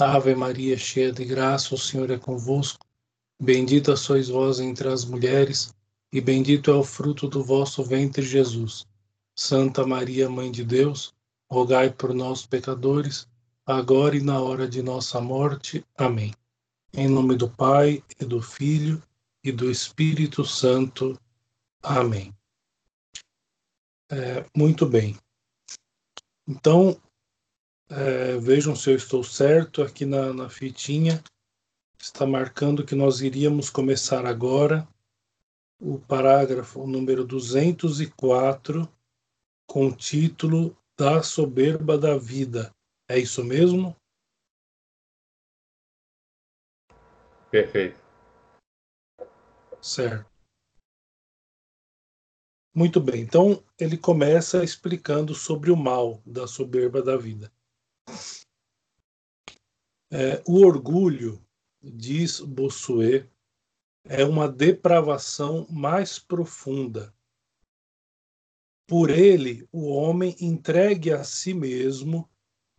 Ave Maria, cheia de graça, o Senhor é convosco. Bendita sois vós entre as mulheres, e bendito é o fruto do vosso ventre, Jesus. Santa Maria, Mãe de Deus, rogai por nós, pecadores, agora e na hora de nossa morte. Amém. Em nome do Pai, e do Filho, e do Espírito Santo. Amém. É, muito bem. Então, é, vejam se eu estou certo aqui na, na fitinha. Está marcando que nós iríamos começar agora o parágrafo número 204 com o título Da Soberba da Vida. É isso mesmo? Perfeito. Certo. Muito bem. Então, ele começa explicando sobre o mal da soberba da vida. É, o orgulho, diz Bossuet, é uma depravação mais profunda. Por ele, o homem entregue a si mesmo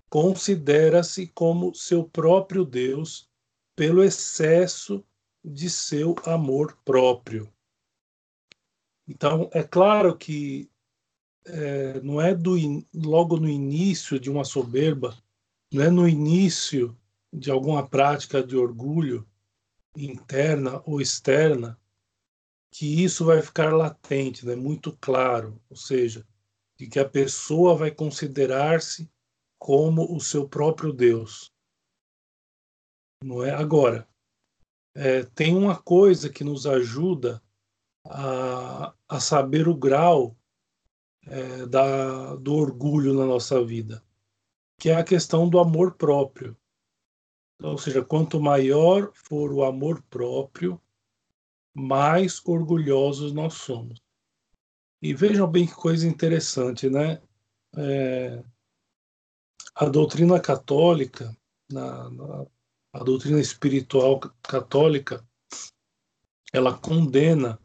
considera-se como seu próprio Deus pelo excesso de seu amor próprio. Então, é claro que é, não é do in, logo no início de uma soberba, não é no início de alguma prática de orgulho interna ou externa que isso vai ficar latente, né, muito claro, ou seja, de que a pessoa vai considerar-se como o seu próprio Deus. Não é agora. É, tem uma coisa que nos ajuda a, a saber o grau é, da, do orgulho na nossa vida, que é a questão do amor próprio. Ou seja, quanto maior for o amor próprio, mais orgulhosos nós somos. E vejam bem que coisa interessante, né? É, a doutrina católica, na, na, a doutrina espiritual católica, ela condena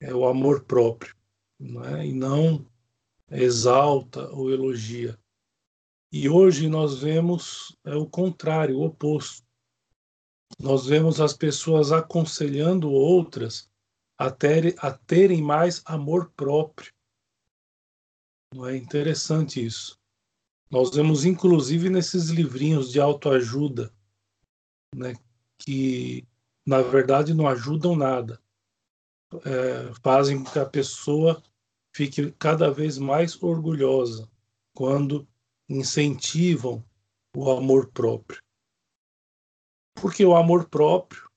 é, o amor próprio, não é? e não exalta ou elogia. E hoje nós vemos é, o contrário, o oposto. Nós vemos as pessoas aconselhando outras a, ter, a terem mais amor próprio. Não é interessante isso? Nós vemos, inclusive, nesses livrinhos de autoajuda, né, que, na verdade, não ajudam nada. É, fazem com que a pessoa fique cada vez mais orgulhosa quando incentivam o amor próprio. Porque o amor próprio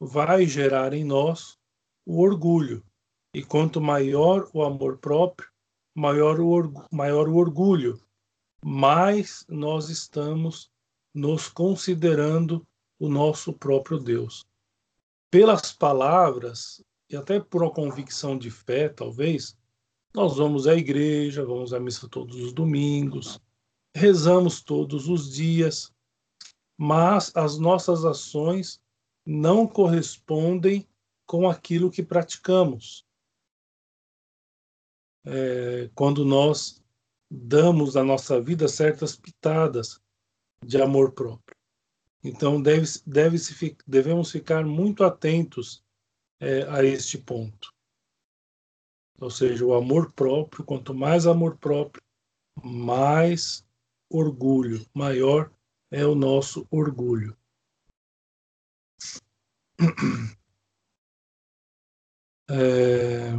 vai gerar em nós o orgulho. E quanto maior o amor próprio, maior o, maior o orgulho, mais nós estamos nos considerando o nosso próprio Deus. Pelas palavras, e até por uma convicção de fé, talvez, nós vamos à igreja, vamos à missa todos os domingos, rezamos todos os dias, mas as nossas ações não correspondem com aquilo que praticamos. É, quando nós damos à nossa vida certas pitadas de amor próprio. Então, deve, deve -se, devemos ficar muito atentos é, a este ponto. Ou seja, o amor próprio, quanto mais amor próprio, mais orgulho, maior é o nosso orgulho. É...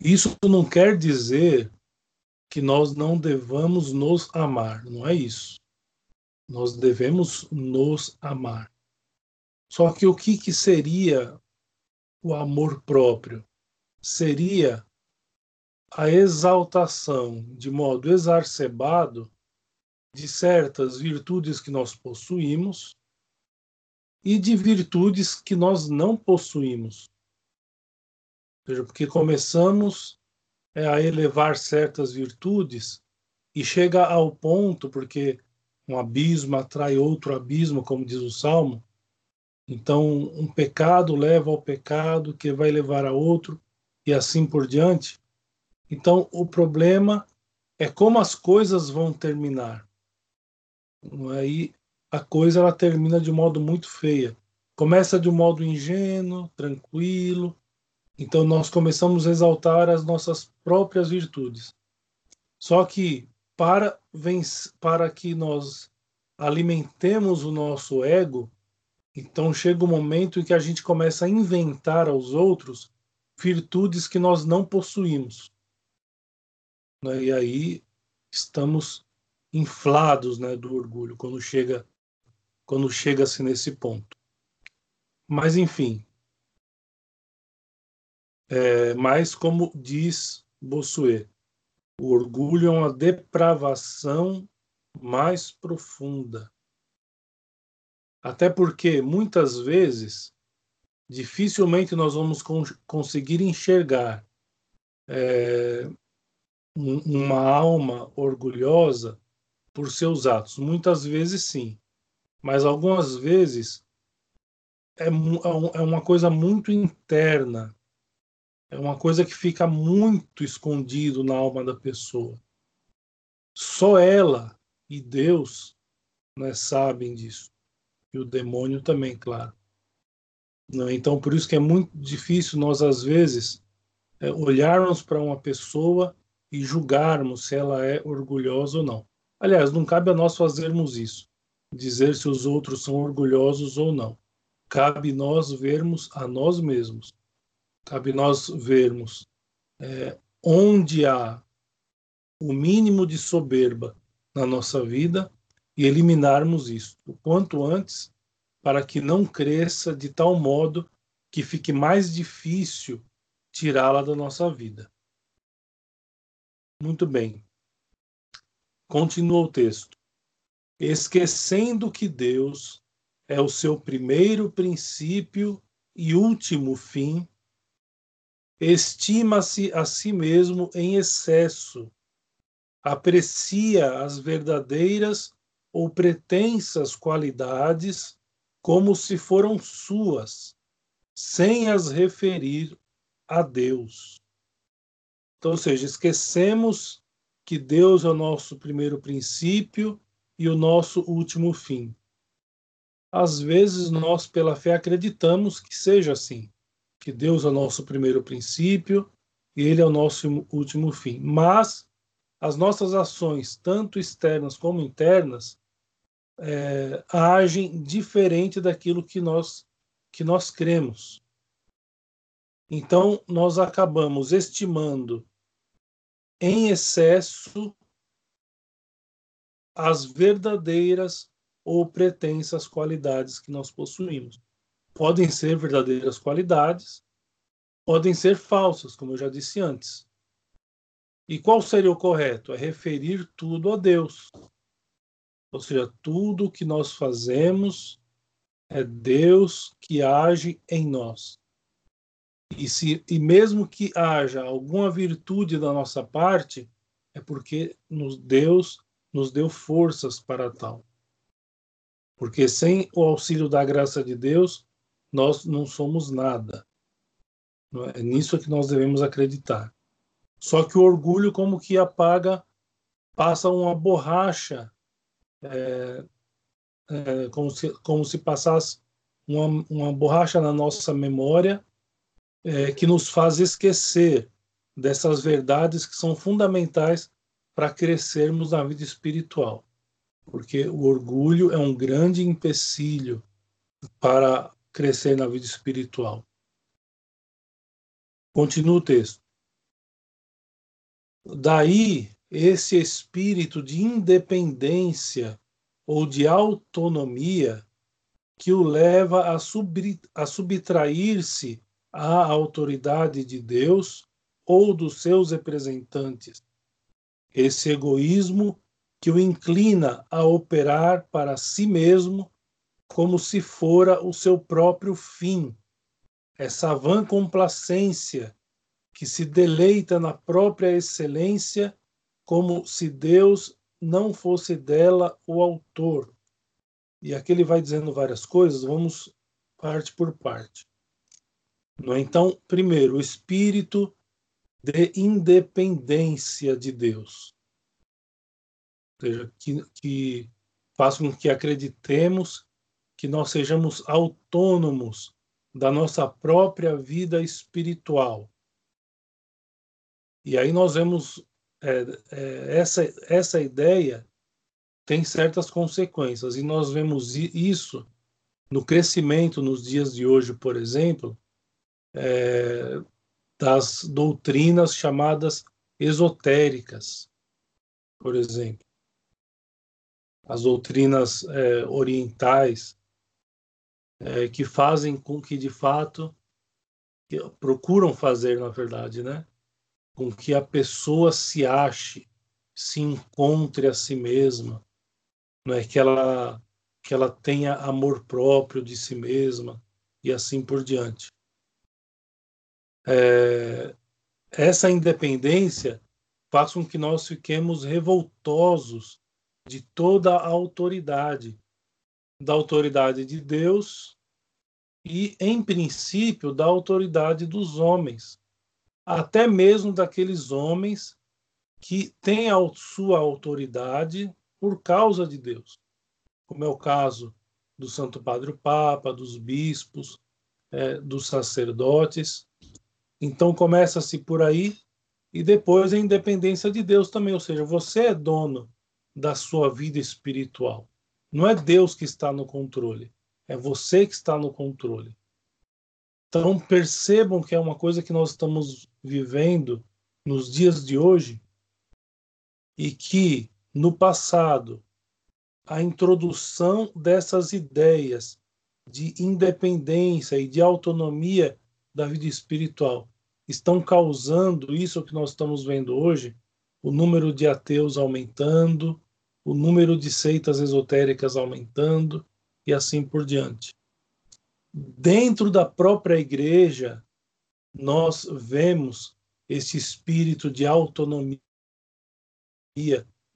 Isso não quer dizer que nós não devamos nos amar, não é isso. Nós devemos nos amar. Só que o que, que seria o amor próprio seria a exaltação de modo exacerbado de certas virtudes que nós possuímos e de virtudes que nós não possuímos. Porque começamos é, a elevar certas virtudes e chega ao ponto, porque um abismo atrai outro abismo, como diz o Salmo, então, um pecado leva ao pecado, que vai levar a outro, e assim por diante. Então, o problema é como as coisas vão terminar. Aí a coisa ela termina de modo muito feia. Começa de um modo ingênuo, tranquilo. Então nós começamos a exaltar as nossas próprias virtudes. Só que para para que nós alimentemos o nosso ego, então chega o um momento em que a gente começa a inventar aos outros virtudes que nós não possuímos. Né? E aí estamos inflados né, do orgulho quando chega quando chega-se nesse ponto. Mas enfim, é, mas como diz Bossuet, o orgulho é uma depravação mais profunda. Até porque muitas vezes dificilmente nós vamos conseguir enxergar é, uma alma orgulhosa por seus atos. Muitas vezes sim, mas algumas vezes é, é, é uma coisa muito interna, é uma coisa que fica muito escondido na alma da pessoa. Só ela e Deus né, sabem disso. E o demônio também, claro. Né? Então, por isso que é muito difícil nós, às vezes, é, olharmos para uma pessoa e julgarmos se ela é orgulhosa ou não. Aliás, não cabe a nós fazermos isso, dizer se os outros são orgulhosos ou não. Cabe nós vermos a nós mesmos. Cabe nós vermos é, onde há o mínimo de soberba na nossa vida e eliminarmos isso o quanto antes para que não cresça de tal modo que fique mais difícil tirá-la da nossa vida. Muito bem. Continua o texto. Esquecendo que Deus é o seu primeiro princípio e último fim, estima-se a si mesmo em excesso, aprecia as verdadeiras ou pretensas qualidades como se foram suas, sem as referir a Deus. Então, ou seja, esquecemos que Deus é o nosso primeiro princípio e o nosso último fim. Às vezes nós, pela fé, acreditamos que seja assim, que Deus é o nosso primeiro princípio e Ele é o nosso último fim. Mas as nossas ações, tanto externas como internas, é, agem diferente daquilo que nós que nós cremos. Então nós acabamos estimando em excesso as verdadeiras ou pretensas qualidades que nós possuímos. Podem ser verdadeiras qualidades, podem ser falsas, como eu já disse antes. E qual seria o correto? É referir tudo a Deus. Ou seja, tudo que nós fazemos é Deus que age em nós. E, se, e mesmo que haja alguma virtude da nossa parte, é porque nos Deus nos deu forças para tal. Porque sem o auxílio da graça de Deus, nós não somos nada. É nisso que nós devemos acreditar. Só que o orgulho, como que apaga, passa uma borracha é, é, como, se, como se passasse uma, uma borracha na nossa memória é, que nos faz esquecer dessas verdades que são fundamentais para crescermos na vida espiritual. Porque o orgulho é um grande empecilho para crescer na vida espiritual. Continua o texto. Daí esse espírito de independência ou de autonomia que o leva a, sub, a subtrair-se à autoridade de Deus ou dos seus representantes. Esse egoísmo que o inclina a operar para si mesmo como se fora o seu próprio fim. Essa vã complacência que se deleita na própria excelência como se Deus não fosse dela o autor. E aqui ele vai dizendo várias coisas, vamos parte por parte. É? Então, primeiro, o espírito de independência de Deus. Ou seja, que, que faz com que acreditemos que nós sejamos autônomos da nossa própria vida espiritual. E aí nós vemos é, é, essa, essa ideia tem certas consequências, e nós vemos isso no crescimento nos dias de hoje, por exemplo, é, das doutrinas chamadas esotéricas, por exemplo. As doutrinas é, orientais, é, que fazem com que, de fato, que procuram fazer, na verdade, né? com que a pessoa se ache, se encontre a si mesma, não é que ela que ela tenha amor próprio de si mesma e assim por diante. É, essa independência faz com que nós fiquemos revoltosos de toda a autoridade, da autoridade de Deus e, em princípio, da autoridade dos homens até mesmo daqueles homens que têm a sua autoridade por causa de Deus, como é o caso do Santo Padre Papa, dos bispos, é, dos sacerdotes. Então começa-se por aí e depois a independência de Deus também, ou seja, você é dono da sua vida espiritual. Não é Deus que está no controle, é você que está no controle. Então percebam que é uma coisa que nós estamos vivendo nos dias de hoje e que no passado a introdução dessas ideias de independência e de autonomia da vida espiritual estão causando isso que nós estamos vendo hoje, o número de ateus aumentando, o número de seitas esotéricas aumentando e assim por diante dentro da própria igreja, nós vemos esse espírito de autonomia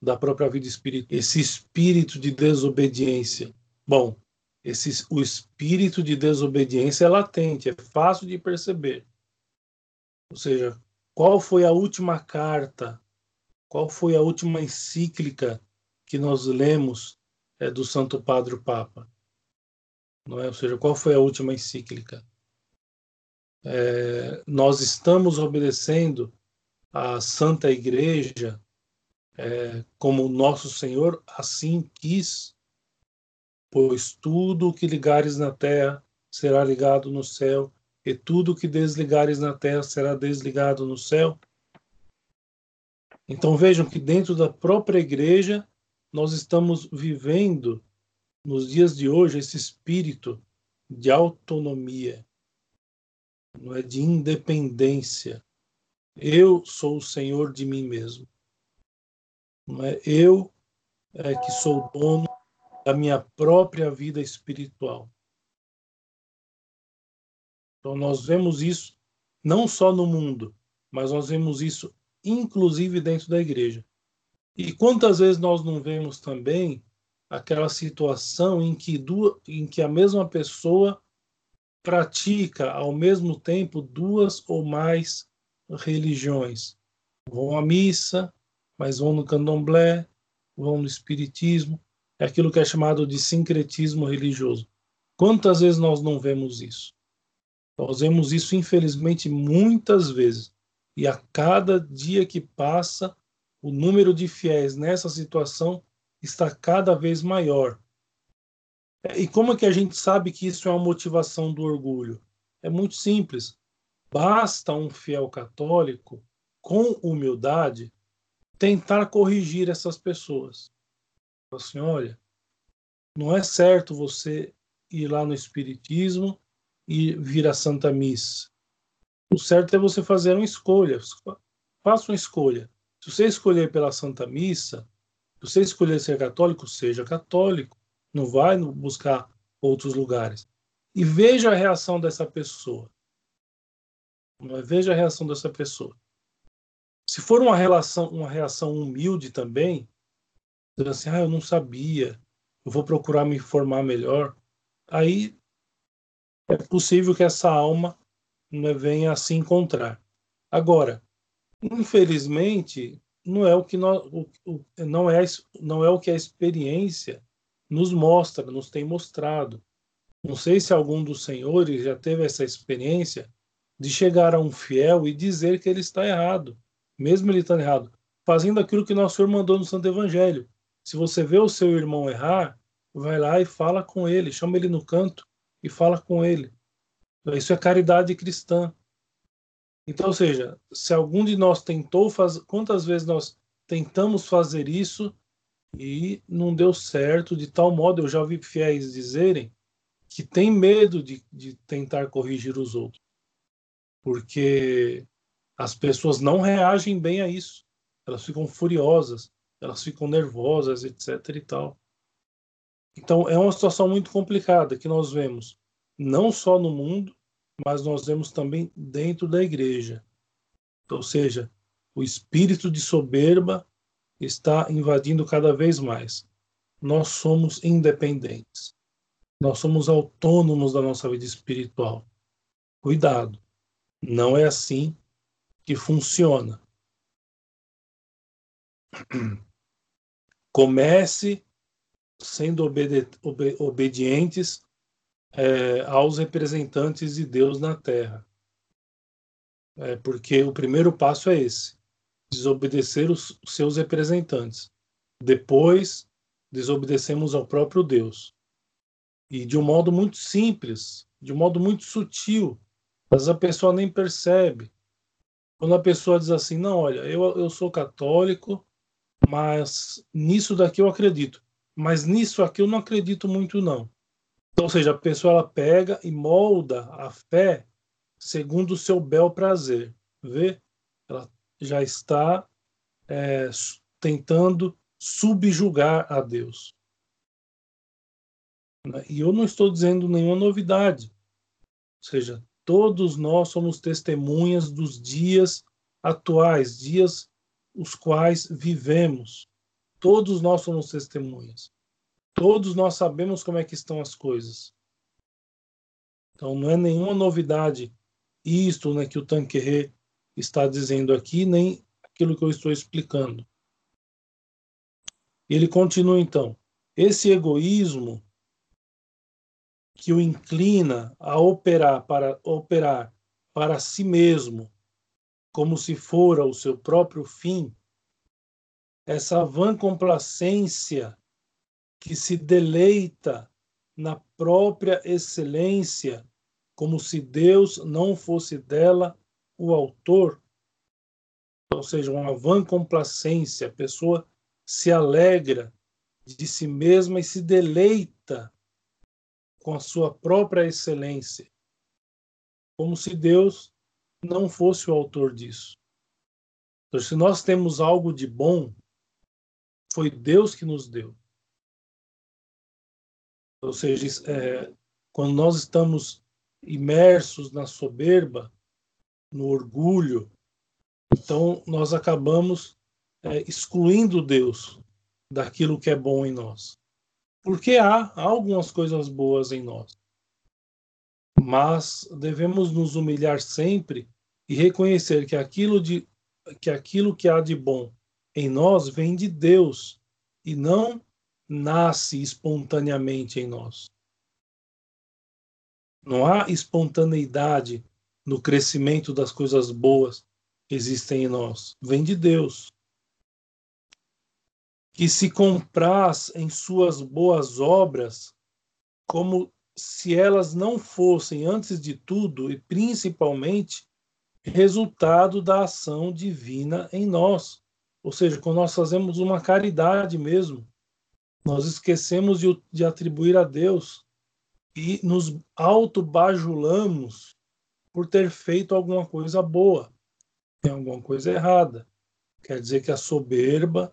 da própria vida espiritual, esse espírito de desobediência. Bom, esse, o espírito de desobediência é latente, é fácil de perceber. Ou seja, qual foi a última carta, qual foi a última encíclica que nós lemos é, do Santo Padre Papa? não é? Ou seja, qual foi a última encíclica? É, nós estamos obedecendo à Santa Igreja é, como nosso Senhor assim quis, pois tudo o que ligares na terra será ligado no céu, e tudo que desligares na terra será desligado no céu. Então vejam que dentro da própria igreja nós estamos vivendo nos dias de hoje, esse espírito de autonomia, não é de independência. Eu sou o senhor de mim mesmo. Não é eu é que sou dono da minha própria vida espiritual. Então nós vemos isso não só no mundo, mas nós vemos isso inclusive dentro da igreja. E quantas vezes nós não vemos também aquela situação em que, duas, em que a mesma pessoa pratica ao mesmo tempo duas ou mais religiões. Vão à missa, mas vão no candomblé, vão no espiritismo, é aquilo que é chamado de sincretismo religioso. Quantas vezes nós não vemos isso? Nós vemos isso, infelizmente, muitas vezes. E a cada dia que passa, o número de fiéis nessa situação está cada vez maior. E como é que a gente sabe que isso é uma motivação do orgulho? É muito simples. Basta um fiel católico, com humildade, tentar corrigir essas pessoas. Assim, olha, não é certo você ir lá no Espiritismo e vir à Santa Missa. O certo é você fazer uma escolha. Faça uma escolha. Se você escolher pela Santa Missa, se você escolher ser católico, seja católico. Não vai buscar outros lugares. E veja a reação dessa pessoa. Veja a reação dessa pessoa. Se for uma relação, uma reação humilde também, assim, ah, eu não sabia, eu vou procurar me informar melhor, aí é possível que essa alma né, venha a se encontrar. Agora, infelizmente, não é o que nós, o, o, não é não é o que a experiência nos mostra, nos tem mostrado. Não sei se algum dos senhores já teve essa experiência de chegar a um fiel e dizer que ele está errado, mesmo ele estando errado, fazendo aquilo que nosso Senhor mandou no Santo Evangelho. Se você vê o seu irmão errar, vai lá e fala com ele, chama ele no canto e fala com ele. Isso é caridade cristã. Então, ou seja, se algum de nós tentou fazer, quantas vezes nós tentamos fazer isso e não deu certo, de tal modo eu já vi fiéis dizerem que tem medo de, de tentar corrigir os outros, porque as pessoas não reagem bem a isso, elas ficam furiosas, elas ficam nervosas, etc. e tal. Então é uma situação muito complicada que nós vemos não só no mundo, mas nós vemos também dentro da igreja. Ou seja, o espírito de soberba está invadindo cada vez mais. Nós somos independentes. Nós somos autônomos da nossa vida espiritual. Cuidado, não é assim que funciona. Comece sendo obedientes é, aos representantes de Deus na Terra. É, porque o primeiro passo é esse: desobedecer os seus representantes. Depois, desobedecemos ao próprio Deus. E de um modo muito simples, de um modo muito sutil, mas a pessoa nem percebe. Quando a pessoa diz assim: não, olha, eu, eu sou católico, mas nisso daqui eu acredito, mas nisso aqui eu não acredito muito, não. Então, ou seja, a pessoa ela pega e molda a fé segundo o seu bel prazer. Vê? Ela já está é, tentando subjugar a Deus. Né? E eu não estou dizendo nenhuma novidade. Ou seja, todos nós somos testemunhas dos dias atuais, dias os quais vivemos. Todos nós somos testemunhas. Todos nós sabemos como é que estão as coisas. Então não é nenhuma novidade isto né, que o Tanquerê está dizendo aqui, nem aquilo que eu estou explicando. Ele continua então. Esse egoísmo que o inclina a operar para operar para si mesmo, como se fora o seu próprio fim, essa vã complacência que se deleita na própria excelência, como se Deus não fosse dela o autor, ou seja, uma vã complacência, a pessoa se alegra de si mesma e se deleita com a sua própria excelência, como se Deus não fosse o autor disso. Então, se nós temos algo de bom, foi Deus que nos deu. Ou seja, é, quando nós estamos imersos na soberba, no orgulho, então nós acabamos é, excluindo Deus daquilo que é bom em nós. Porque há, há algumas coisas boas em nós. Mas devemos nos humilhar sempre e reconhecer que aquilo, de, que aquilo que há de bom em nós vem de Deus e não nasce espontaneamente em nós. Não há espontaneidade no crescimento das coisas boas que existem em nós. Vem de Deus. Que se compraz em suas boas obras como se elas não fossem, antes de tudo e principalmente, resultado da ação divina em nós. Ou seja, quando nós fazemos uma caridade mesmo, nós esquecemos de, de atribuir a Deus e nos autobajulamos por ter feito alguma coisa boa. Tem alguma coisa errada. Quer dizer que a soberba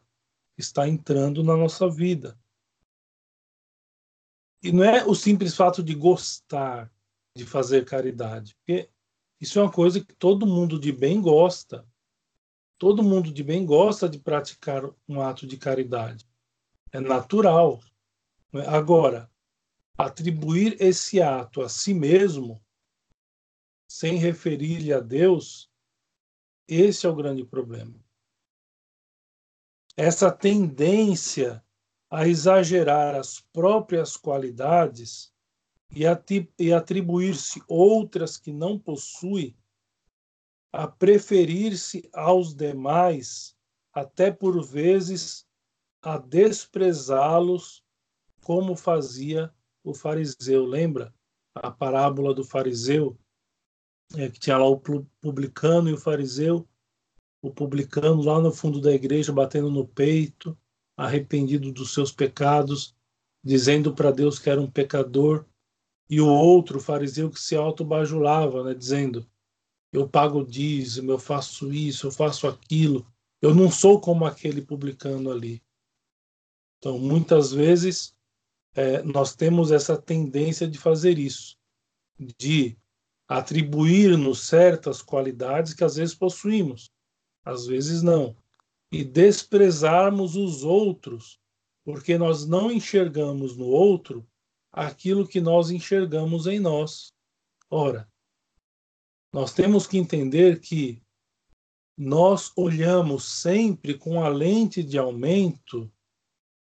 está entrando na nossa vida. E não é o simples fato de gostar de fazer caridade, porque isso é uma coisa que todo mundo de bem gosta. Todo mundo de bem gosta de praticar um ato de caridade é natural. Agora, atribuir esse ato a si mesmo, sem referir-lhe a Deus, esse é o grande problema. Essa tendência a exagerar as próprias qualidades e atribuir-se outras que não possui, a preferir-se aos demais, até por vezes a desprezá-los, como fazia o fariseu. Lembra a parábola do fariseu? É, que tinha lá o publicano e o fariseu, o publicano lá no fundo da igreja, batendo no peito, arrependido dos seus pecados, dizendo para Deus que era um pecador, e o outro, o fariseu, que se autobajulava, né, dizendo: Eu pago dízimo, eu faço isso, eu faço aquilo, eu não sou como aquele publicano ali. Então, muitas vezes, é, nós temos essa tendência de fazer isso, de atribuir-nos certas qualidades que às vezes possuímos, às vezes não, e desprezarmos os outros, porque nós não enxergamos no outro aquilo que nós enxergamos em nós. Ora, nós temos que entender que nós olhamos sempre com a lente de aumento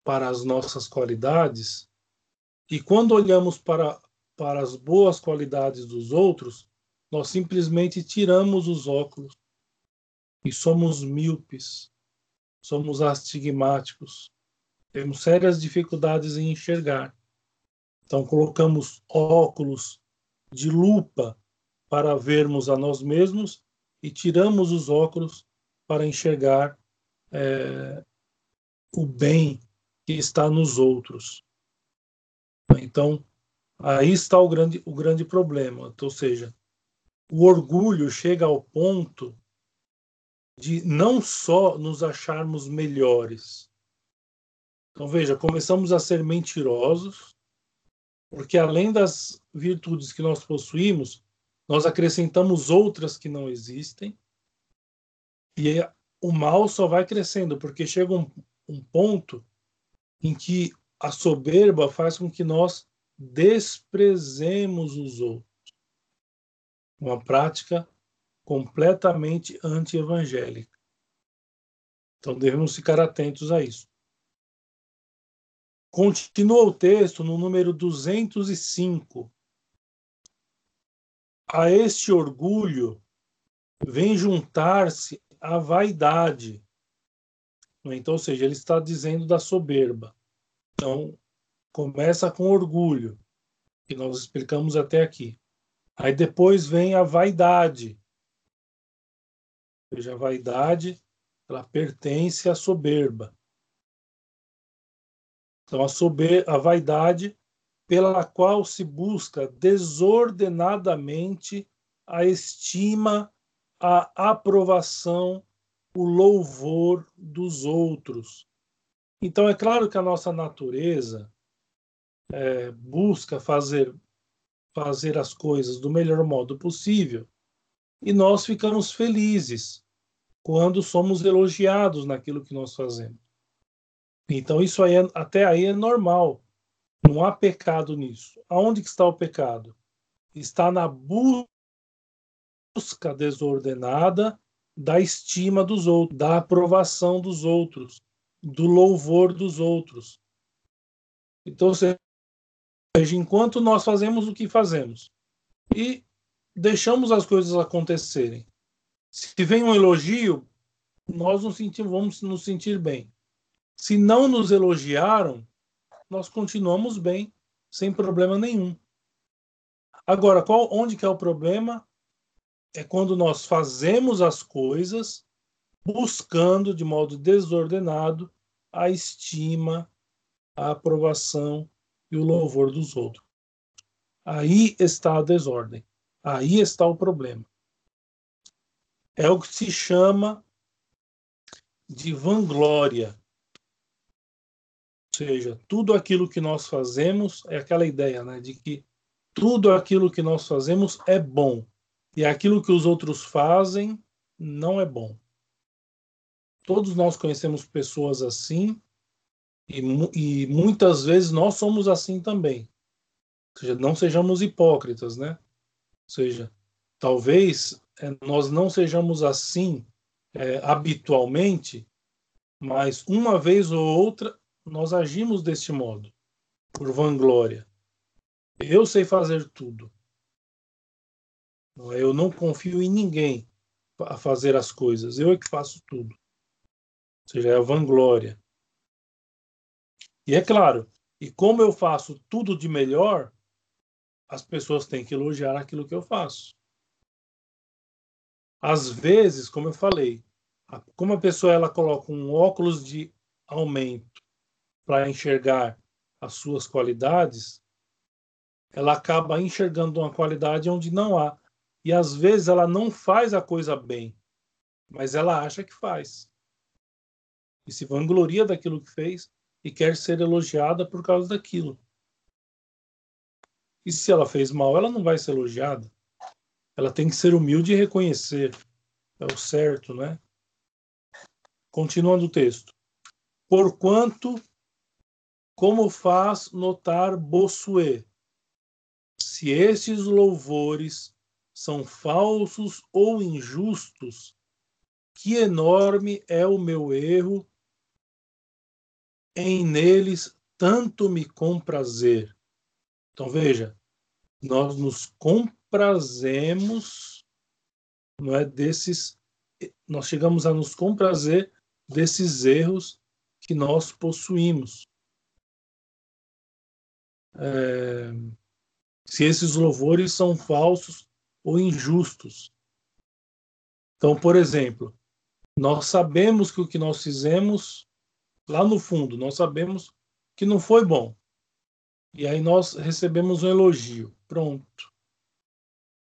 para as nossas qualidades, e quando olhamos para, para as boas qualidades dos outros, nós simplesmente tiramos os óculos e somos míopes, somos astigmáticos, temos sérias dificuldades em enxergar. Então, colocamos óculos de lupa para vermos a nós mesmos e tiramos os óculos para enxergar é, o bem que está nos outros. Então, aí está o grande, o grande problema. Ou seja, o orgulho chega ao ponto de não só nos acharmos melhores. Então, veja, começamos a ser mentirosos, porque além das virtudes que nós possuímos, nós acrescentamos outras que não existem. E o mal só vai crescendo, porque chega um, um ponto em que a soberba faz com que nós desprezemos os outros. Uma prática completamente anti-evangélica. Então devemos ficar atentos a isso. Continua o texto no número 205. A este orgulho vem juntar-se a vaidade. Então, ou seja, ele está dizendo da soberba. Então, começa com orgulho, que nós explicamos até aqui. Aí depois vem a vaidade. Ou seja, a vaidade, ela pertence à soberba. Então, a, sober a vaidade pela qual se busca desordenadamente a estima, a aprovação, o louvor dos outros. Então, é claro que a nossa natureza é, busca fazer, fazer as coisas do melhor modo possível e nós ficamos felizes quando somos elogiados naquilo que nós fazemos. Então isso aí é, até aí é normal. Não há pecado nisso. Aonde que está o pecado? Está na busca desordenada da estima dos outros, da aprovação dos outros, do louvor dos outros. Então, seja, enquanto nós fazemos o que fazemos e deixamos as coisas acontecerem, se vem um elogio, nós nos sentimos, vamos nos sentir bem. Se não nos elogiaram, nós continuamos bem, sem problema nenhum. Agora, qual, onde que é o problema? É quando nós fazemos as coisas buscando de modo desordenado a estima, a aprovação e o louvor dos outros. Aí está a desordem. Aí está o problema. É o que se chama de vanglória seja, tudo aquilo que nós fazemos é aquela ideia, né, de que tudo aquilo que nós fazemos é bom e aquilo que os outros fazem não é bom. Todos nós conhecemos pessoas assim e, e muitas vezes nós somos assim também. Ou seja, não sejamos hipócritas, né? Ou seja, talvez é, nós não sejamos assim é, habitualmente, mas uma vez ou outra nós agimos deste modo, por vanglória. Eu sei fazer tudo. É? Eu não confio em ninguém a fazer as coisas. Eu é que faço tudo. Ou seja, é a vanglória. E é claro, e como eu faço tudo de melhor, as pessoas têm que elogiar aquilo que eu faço. Às vezes, como eu falei, como a pessoa ela coloca um óculos de aumento para enxergar as suas qualidades, ela acaba enxergando uma qualidade onde não há. E às vezes ela não faz a coisa bem, mas ela acha que faz. E se vangloria daquilo que fez e quer ser elogiada por causa daquilo. E se ela fez mal, ela não vai ser elogiada. Ela tem que ser humilde e reconhecer. É o certo, né? Continuando o texto. Porquanto, como faz notar Bossuet, se estes louvores são falsos ou injustos, que enorme é o meu erro em neles tanto me comprazer. Então veja, nós nos comprazemos, não é desses, nós chegamos a nos comprazer desses erros que nós possuímos. É, se esses louvores são falsos ou injustos. Então, por exemplo, nós sabemos que o que nós fizemos lá no fundo, nós sabemos que não foi bom. E aí nós recebemos um elogio. Pronto.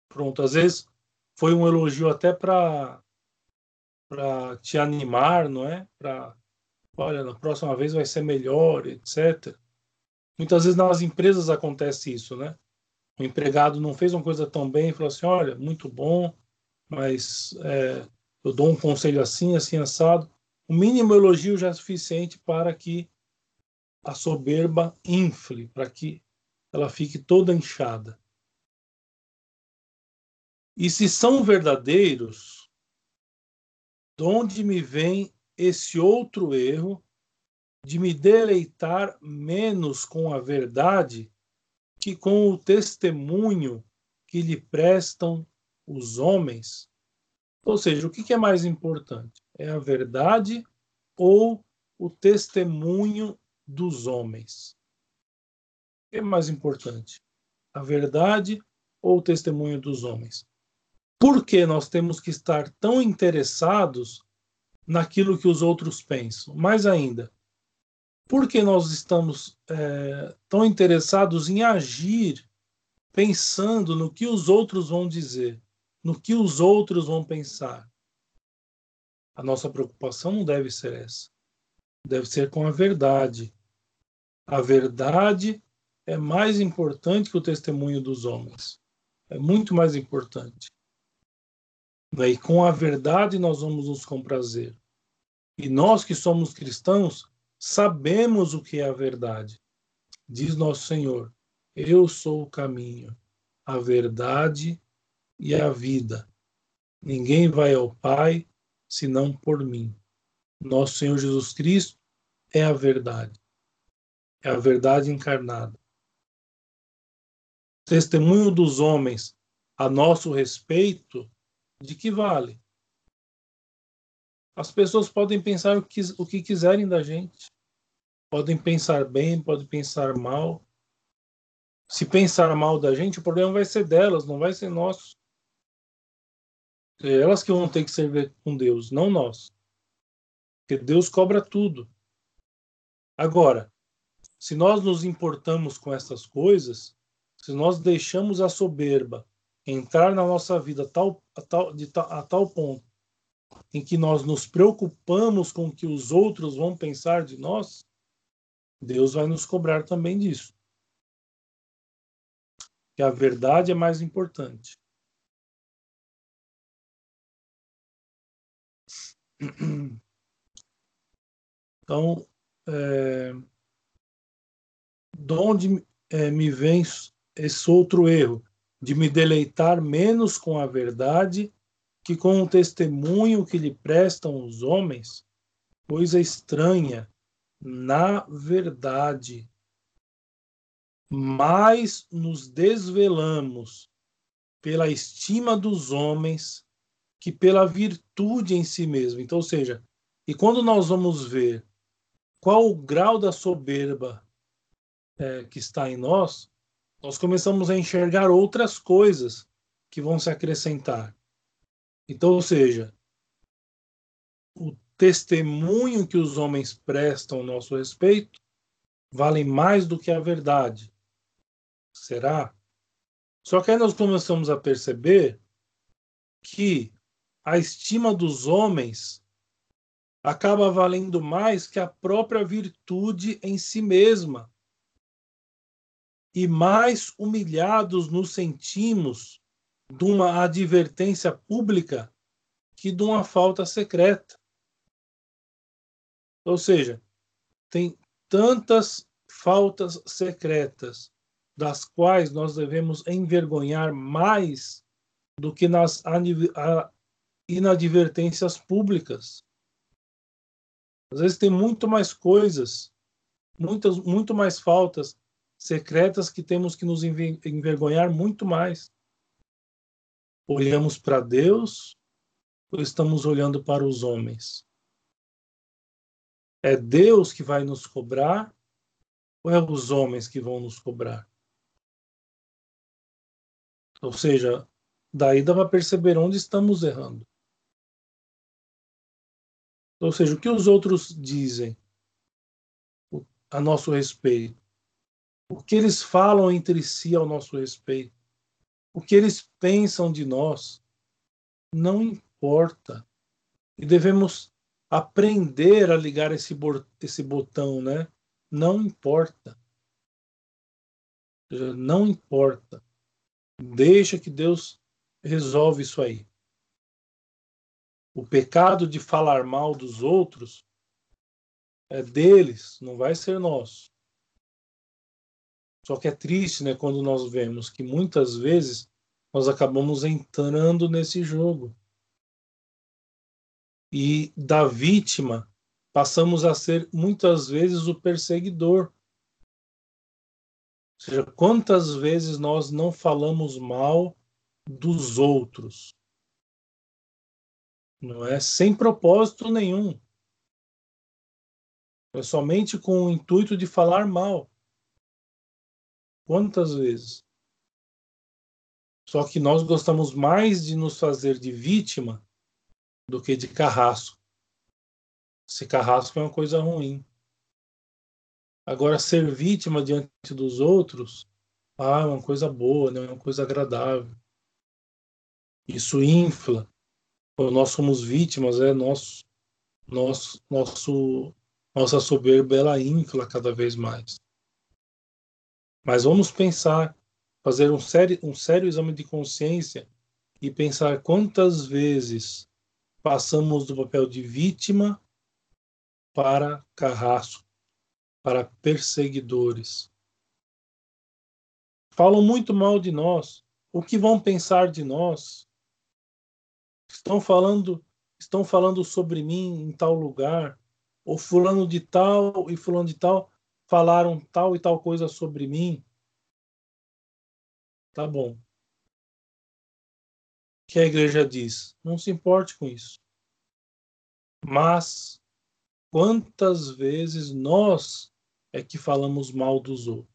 Pronto. Às vezes foi um elogio até para para te animar, não é? Para olha, na próxima vez vai ser melhor, etc. Muitas vezes nas empresas acontece isso, né? o empregado não fez uma coisa tão bem e falou assim: olha, muito bom, mas é, eu dou um conselho assim, assim, assado. O mínimo elogio já é suficiente para que a soberba infle, para que ela fique toda inchada. E se são verdadeiros, de onde me vem esse outro erro de me deleitar menos com a verdade que com o testemunho que lhe prestam os homens. Ou seja, o que é mais importante? É a verdade ou o testemunho dos homens? O que é mais importante? A verdade ou o testemunho dos homens? Por que nós temos que estar tão interessados naquilo que os outros pensam? Mais ainda, por que nós estamos é, tão interessados em agir pensando no que os outros vão dizer, no que os outros vão pensar? A nossa preocupação não deve ser essa. Deve ser com a verdade. A verdade é mais importante que o testemunho dos homens. É muito mais importante. E com a verdade nós vamos nos comprazer. E nós que somos cristãos, Sabemos o que é a verdade. Diz nosso Senhor: Eu sou o caminho, a verdade e a vida. Ninguém vai ao Pai senão por mim. Nosso Senhor Jesus Cristo é a verdade. É a verdade encarnada. Testemunho dos homens a nosso respeito, de que vale? As pessoas podem pensar o que, o que quiserem da gente. Podem pensar bem, podem pensar mal. Se pensar mal da gente, o problema vai ser delas, não vai ser nosso. É elas que vão ter que servir com Deus, não nós. Porque Deus cobra tudo. Agora, se nós nos importamos com essas coisas, se nós deixamos a soberba entrar na nossa vida a tal, a tal, de, a tal ponto em que nós nos preocupamos com o que os outros vão pensar de nós, Deus vai nos cobrar também disso. Que a verdade é mais importante. Então, é, de onde é, me vem esse outro erro? De me deleitar menos com a verdade que com o testemunho que lhe prestam os homens, coisa estranha na verdade, mais nos desvelamos pela estima dos homens que pela virtude em si mesmo. Então, ou seja, e quando nós vamos ver qual o grau da soberba é, que está em nós, nós começamos a enxergar outras coisas que vão se acrescentar. Então, ou seja, o testemunho que os homens prestam ao nosso respeito vale mais do que a verdade. Será? Só que aí nós começamos a perceber que a estima dos homens acaba valendo mais que a própria virtude em si mesma. E mais humilhados nos sentimos de uma advertência pública que de uma falta secreta. Ou seja, tem tantas faltas secretas das quais nós devemos envergonhar mais do que nas inadvertências públicas. Às vezes tem muito mais coisas, muitas, muito mais faltas secretas que temos que nos envergonhar muito mais. Olhamos para Deus ou estamos olhando para os homens? É Deus que vai nos cobrar ou é os homens que vão nos cobrar? Ou seja, daí dá para perceber onde estamos errando. Ou seja, o que os outros dizem a nosso respeito, o que eles falam entre si ao nosso respeito, o que eles pensam de nós, não importa. E devemos aprender a ligar esse, esse botão, né? Não importa. Não importa. Deixa que Deus resolve isso aí. O pecado de falar mal dos outros é deles, não vai ser nosso. Só que é triste, né, quando nós vemos que muitas vezes nós acabamos entrando nesse jogo e da vítima passamos a ser muitas vezes o perseguidor. Ou seja, quantas vezes nós não falamos mal dos outros? Não é sem propósito nenhum. É somente com o intuito de falar mal. Quantas vezes? Só que nós gostamos mais de nos fazer de vítima do que de carrasco. Se carrasco é uma coisa ruim. Agora, ser vítima diante dos outros, ah, é uma coisa boa, né? é uma coisa agradável. Isso infla. Quando nós somos vítimas, é nosso, nosso, nosso, nossa soberba ela infla cada vez mais. Mas vamos pensar, fazer um sério, um sério exame de consciência e pensar quantas vezes passamos do papel de vítima para carrasco, para perseguidores. Falam muito mal de nós. O que vão pensar de nós? Estão falando, estão falando sobre mim em tal lugar, ou fulano de tal e fulano de tal falaram tal e tal coisa sobre mim. Tá bom que a igreja diz. Não se importe com isso. Mas quantas vezes nós é que falamos mal dos outros?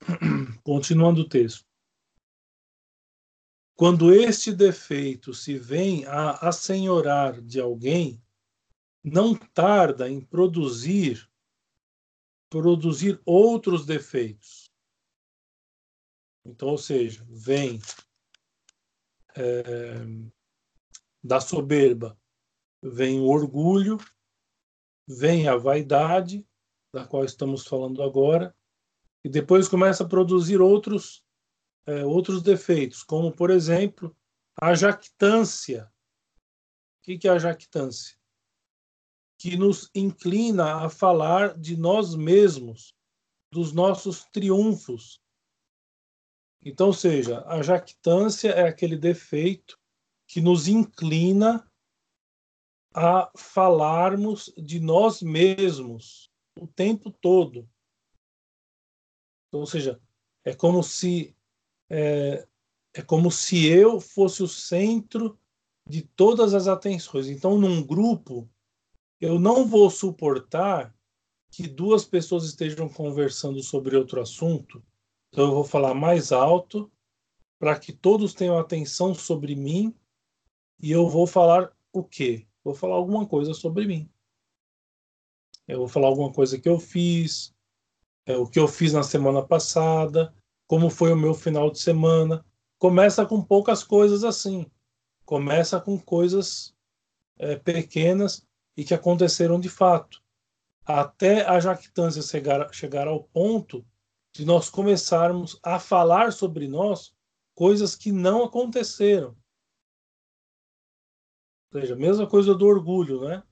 Continuando o texto. Quando este defeito se vem a assenhorar de alguém, não tarda em produzir produzir outros defeitos então, ou seja, vem é, da soberba, vem o orgulho, vem a vaidade, da qual estamos falando agora, e depois começa a produzir outros, é, outros defeitos, como, por exemplo, a jactância. O que é a jactância? Que nos inclina a falar de nós mesmos, dos nossos triunfos, então, seja, a jactância é aquele defeito que nos inclina a falarmos de nós mesmos o tempo todo. Então, ou seja, é como se é, é como se eu fosse o centro de todas as atenções. Então, num grupo, eu não vou suportar que duas pessoas estejam conversando sobre outro assunto. Então, eu vou falar mais alto para que todos tenham atenção sobre mim e eu vou falar o quê? Vou falar alguma coisa sobre mim. Eu vou falar alguma coisa que eu fiz, é, o que eu fiz na semana passada, como foi o meu final de semana. Começa com poucas coisas assim. Começa com coisas é, pequenas e que aconteceram de fato. Até a jactância chegar, chegar ao ponto de nós começarmos a falar sobre nós coisas que não aconteceram. Ou seja, a mesma coisa do orgulho, né?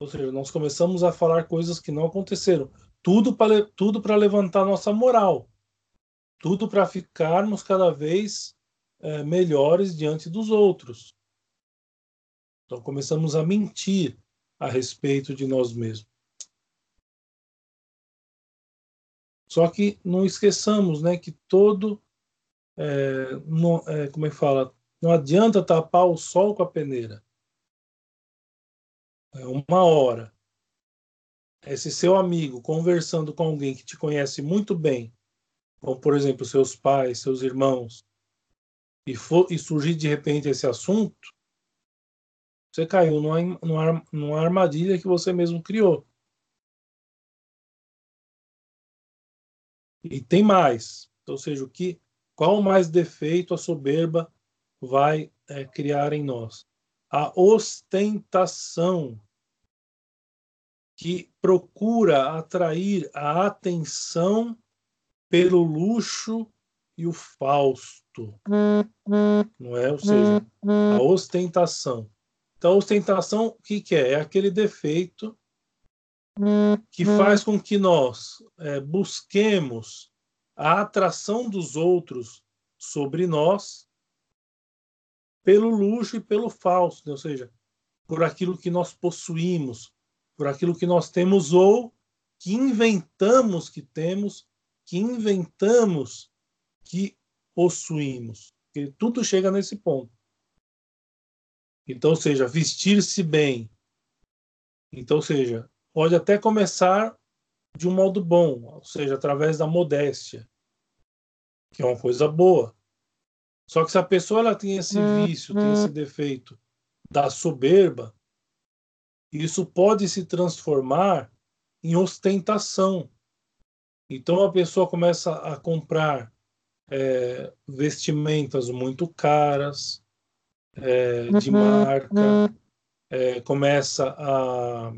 Ou seja, nós começamos a falar coisas que não aconteceram. Tudo para tudo levantar nossa moral. Tudo para ficarmos cada vez é, melhores diante dos outros. Então começamos a mentir a respeito de nós mesmos. Só que não esqueçamos, né, que todo é, não, é, como é que fala? Não adianta tapar o sol com a peneira. É uma hora. Esse seu amigo conversando com alguém que te conhece muito bem, como por exemplo seus pais, seus irmãos, e, for, e surgir de repente esse assunto, você caiu numa, numa, numa armadilha que você mesmo criou. E tem mais. Ou seja, o que qual mais defeito a soberba vai é, criar em nós? A ostentação, que procura atrair a atenção pelo luxo e o fausto. Não é? Ou seja, a ostentação. Então, a ostentação, o que, que é? É aquele defeito que faz com que nós é, busquemos a atração dos outros sobre nós pelo luxo e pelo falso, né? ou seja, por aquilo que nós possuímos, por aquilo que nós temos ou que inventamos que temos, que inventamos que possuímos. Porque tudo chega nesse ponto. Então, seja, vestir-se bem. Então, seja, pode até começar de um modo bom, ou seja, através da modéstia, que é uma coisa boa. Só que se a pessoa ela tem esse uhum. vício, tem esse defeito da soberba, isso pode se transformar em ostentação. Então a pessoa começa a comprar é, vestimentas muito caras, é, de marca, é, começa a,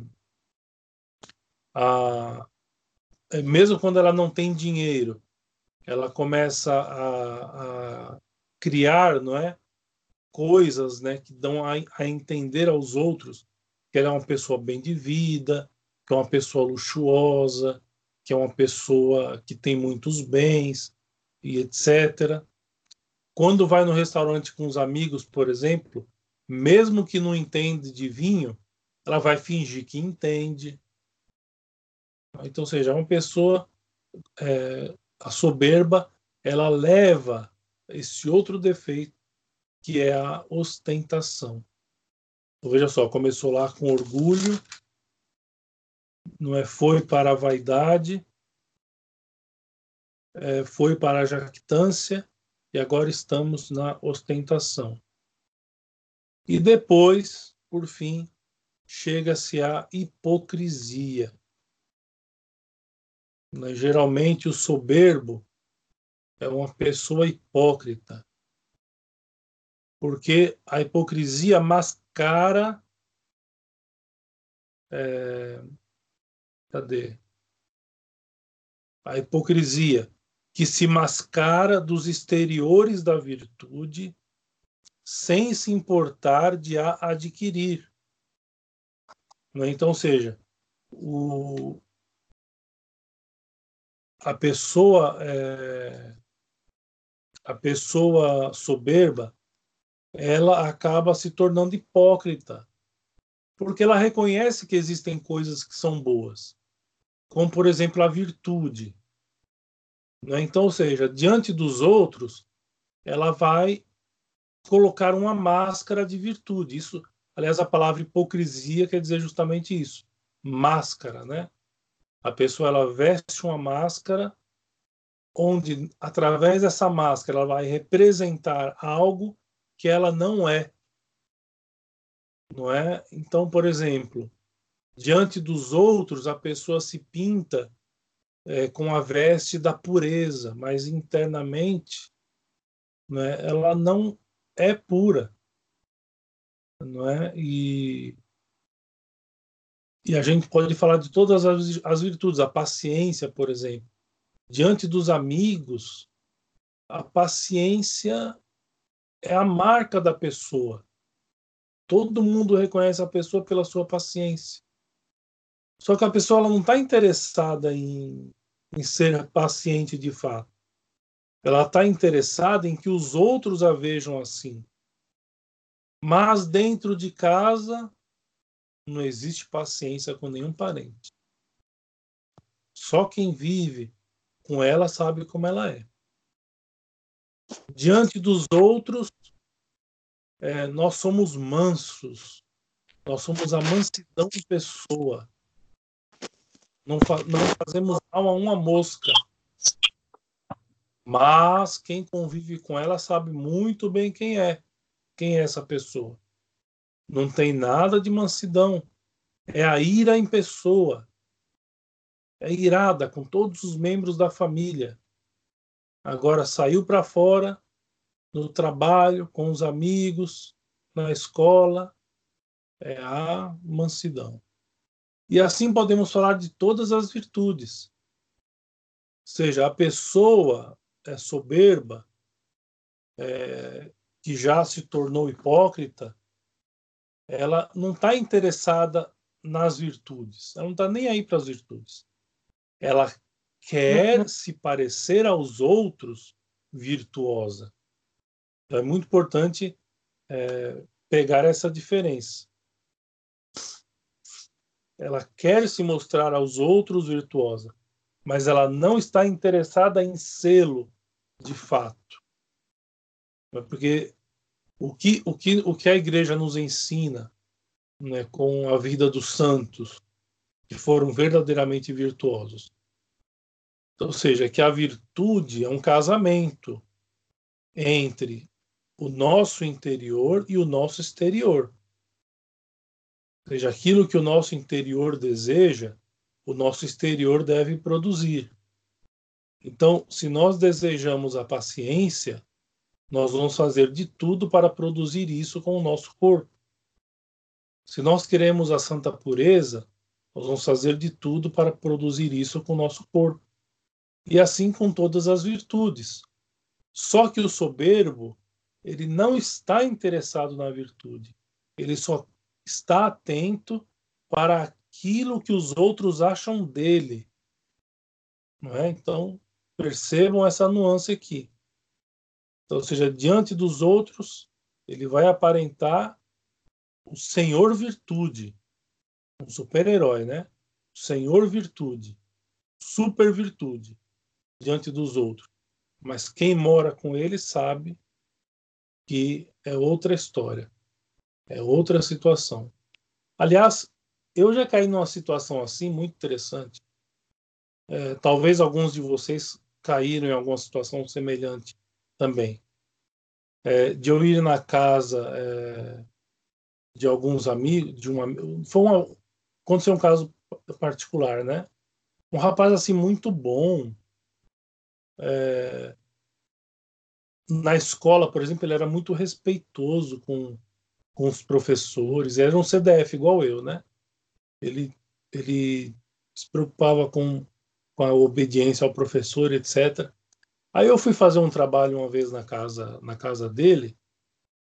a é, mesmo quando ela não tem dinheiro, ela começa a, a criar, não é, coisas, né, que dão a, a, entender aos outros que ela é uma pessoa bem de vida, que é uma pessoa luxuosa, que é uma pessoa que tem muitos bens e etc. Quando vai no restaurante com os amigos, por exemplo, mesmo que não entende de vinho, ela vai fingir que entende, então, seja, uma pessoa, é, a soberba, ela leva esse outro defeito, que é a ostentação. Então, veja só, começou lá com orgulho, não é? Foi para a vaidade, é, foi para a jactância e agora estamos na ostentação. E depois, por fim, chega-se à hipocrisia. Né? Geralmente, o soberbo é uma pessoa hipócrita, porque a hipocrisia mascara. É, cadê? A hipocrisia que se mascara dos exteriores da virtude sem se importar de a adquirir. Né? Então, seja, o, a pessoa é, a pessoa soberba ela acaba se tornando hipócrita porque ela reconhece que existem coisas que são boas, como por exemplo a virtude. Né? Então, ou seja, diante dos outros, ela vai colocar uma máscara de virtude. Isso, aliás, a palavra hipocrisia quer dizer justamente isso, máscara, né? A pessoa ela veste uma máscara onde através dessa máscara ela vai representar algo que ela não é. Não é? Então, por exemplo, diante dos outros a pessoa se pinta é, com a veste da pureza, mas internamente né, ela não é pura. Não é? E, e a gente pode falar de todas as, as virtudes, a paciência, por exemplo. Diante dos amigos, a paciência é a marca da pessoa. Todo mundo reconhece a pessoa pela sua paciência. Só que a pessoa não está interessada em, em ser paciente de fato. Ela está interessada em que os outros a vejam assim. Mas dentro de casa não existe paciência com nenhum parente. Só quem vive com ela sabe como ela é. Diante dos outros, é, nós somos mansos. Nós somos a mansidão de pessoa. Não, não fazemos mal a uma mosca. Mas quem convive com ela sabe muito bem quem é. Quem é essa pessoa? Não tem nada de mansidão. É a ira em pessoa. É irada com todos os membros da família. Agora saiu para fora, no trabalho, com os amigos, na escola. É a mansidão. E assim podemos falar de todas as virtudes. Ou seja, a pessoa é soberba, é, que já se tornou hipócrita, ela não está interessada nas virtudes, ela não está nem aí para as virtudes. Ela quer uhum. se parecer aos outros virtuosa. Então é muito importante é, pegar essa diferença. Ela quer se mostrar aos outros virtuosa, mas ela não está interessada em sê-lo de fato. Porque o que, o que, o que a igreja nos ensina né, com a vida dos santos, que foram verdadeiramente virtuosos, ou seja, que a virtude é um casamento entre o nosso interior e o nosso exterior. Seja, aquilo que o nosso interior deseja, o nosso exterior deve produzir. Então, se nós desejamos a paciência, nós vamos fazer de tudo para produzir isso com o nosso corpo. Se nós queremos a santa pureza, nós vamos fazer de tudo para produzir isso com o nosso corpo. E assim com todas as virtudes. Só que o soberbo, ele não está interessado na virtude. Ele só está atento para aquilo que os outros acham dele. Não é? Então, percebam essa nuance aqui. Então, ou seja, diante dos outros, ele vai aparentar o Senhor Virtude, um super-herói, né? Senhor Virtude, super virtude diante dos outros. Mas quem mora com ele sabe que é outra história, é outra situação. Aliás, eu já caí numa situação assim muito interessante. É, talvez alguns de vocês caíram em alguma situação semelhante também. É, de eu ir na casa é, de alguns amigos, de uma, foi uma, aconteceu um caso particular, né? Um rapaz assim muito bom, é, na escola, por exemplo, ele era muito respeitoso com, com os professores, era um CDF igual eu, né? Ele, ele se preocupava com, com a obediência ao professor, etc. Aí eu fui fazer um trabalho uma vez na casa, na casa dele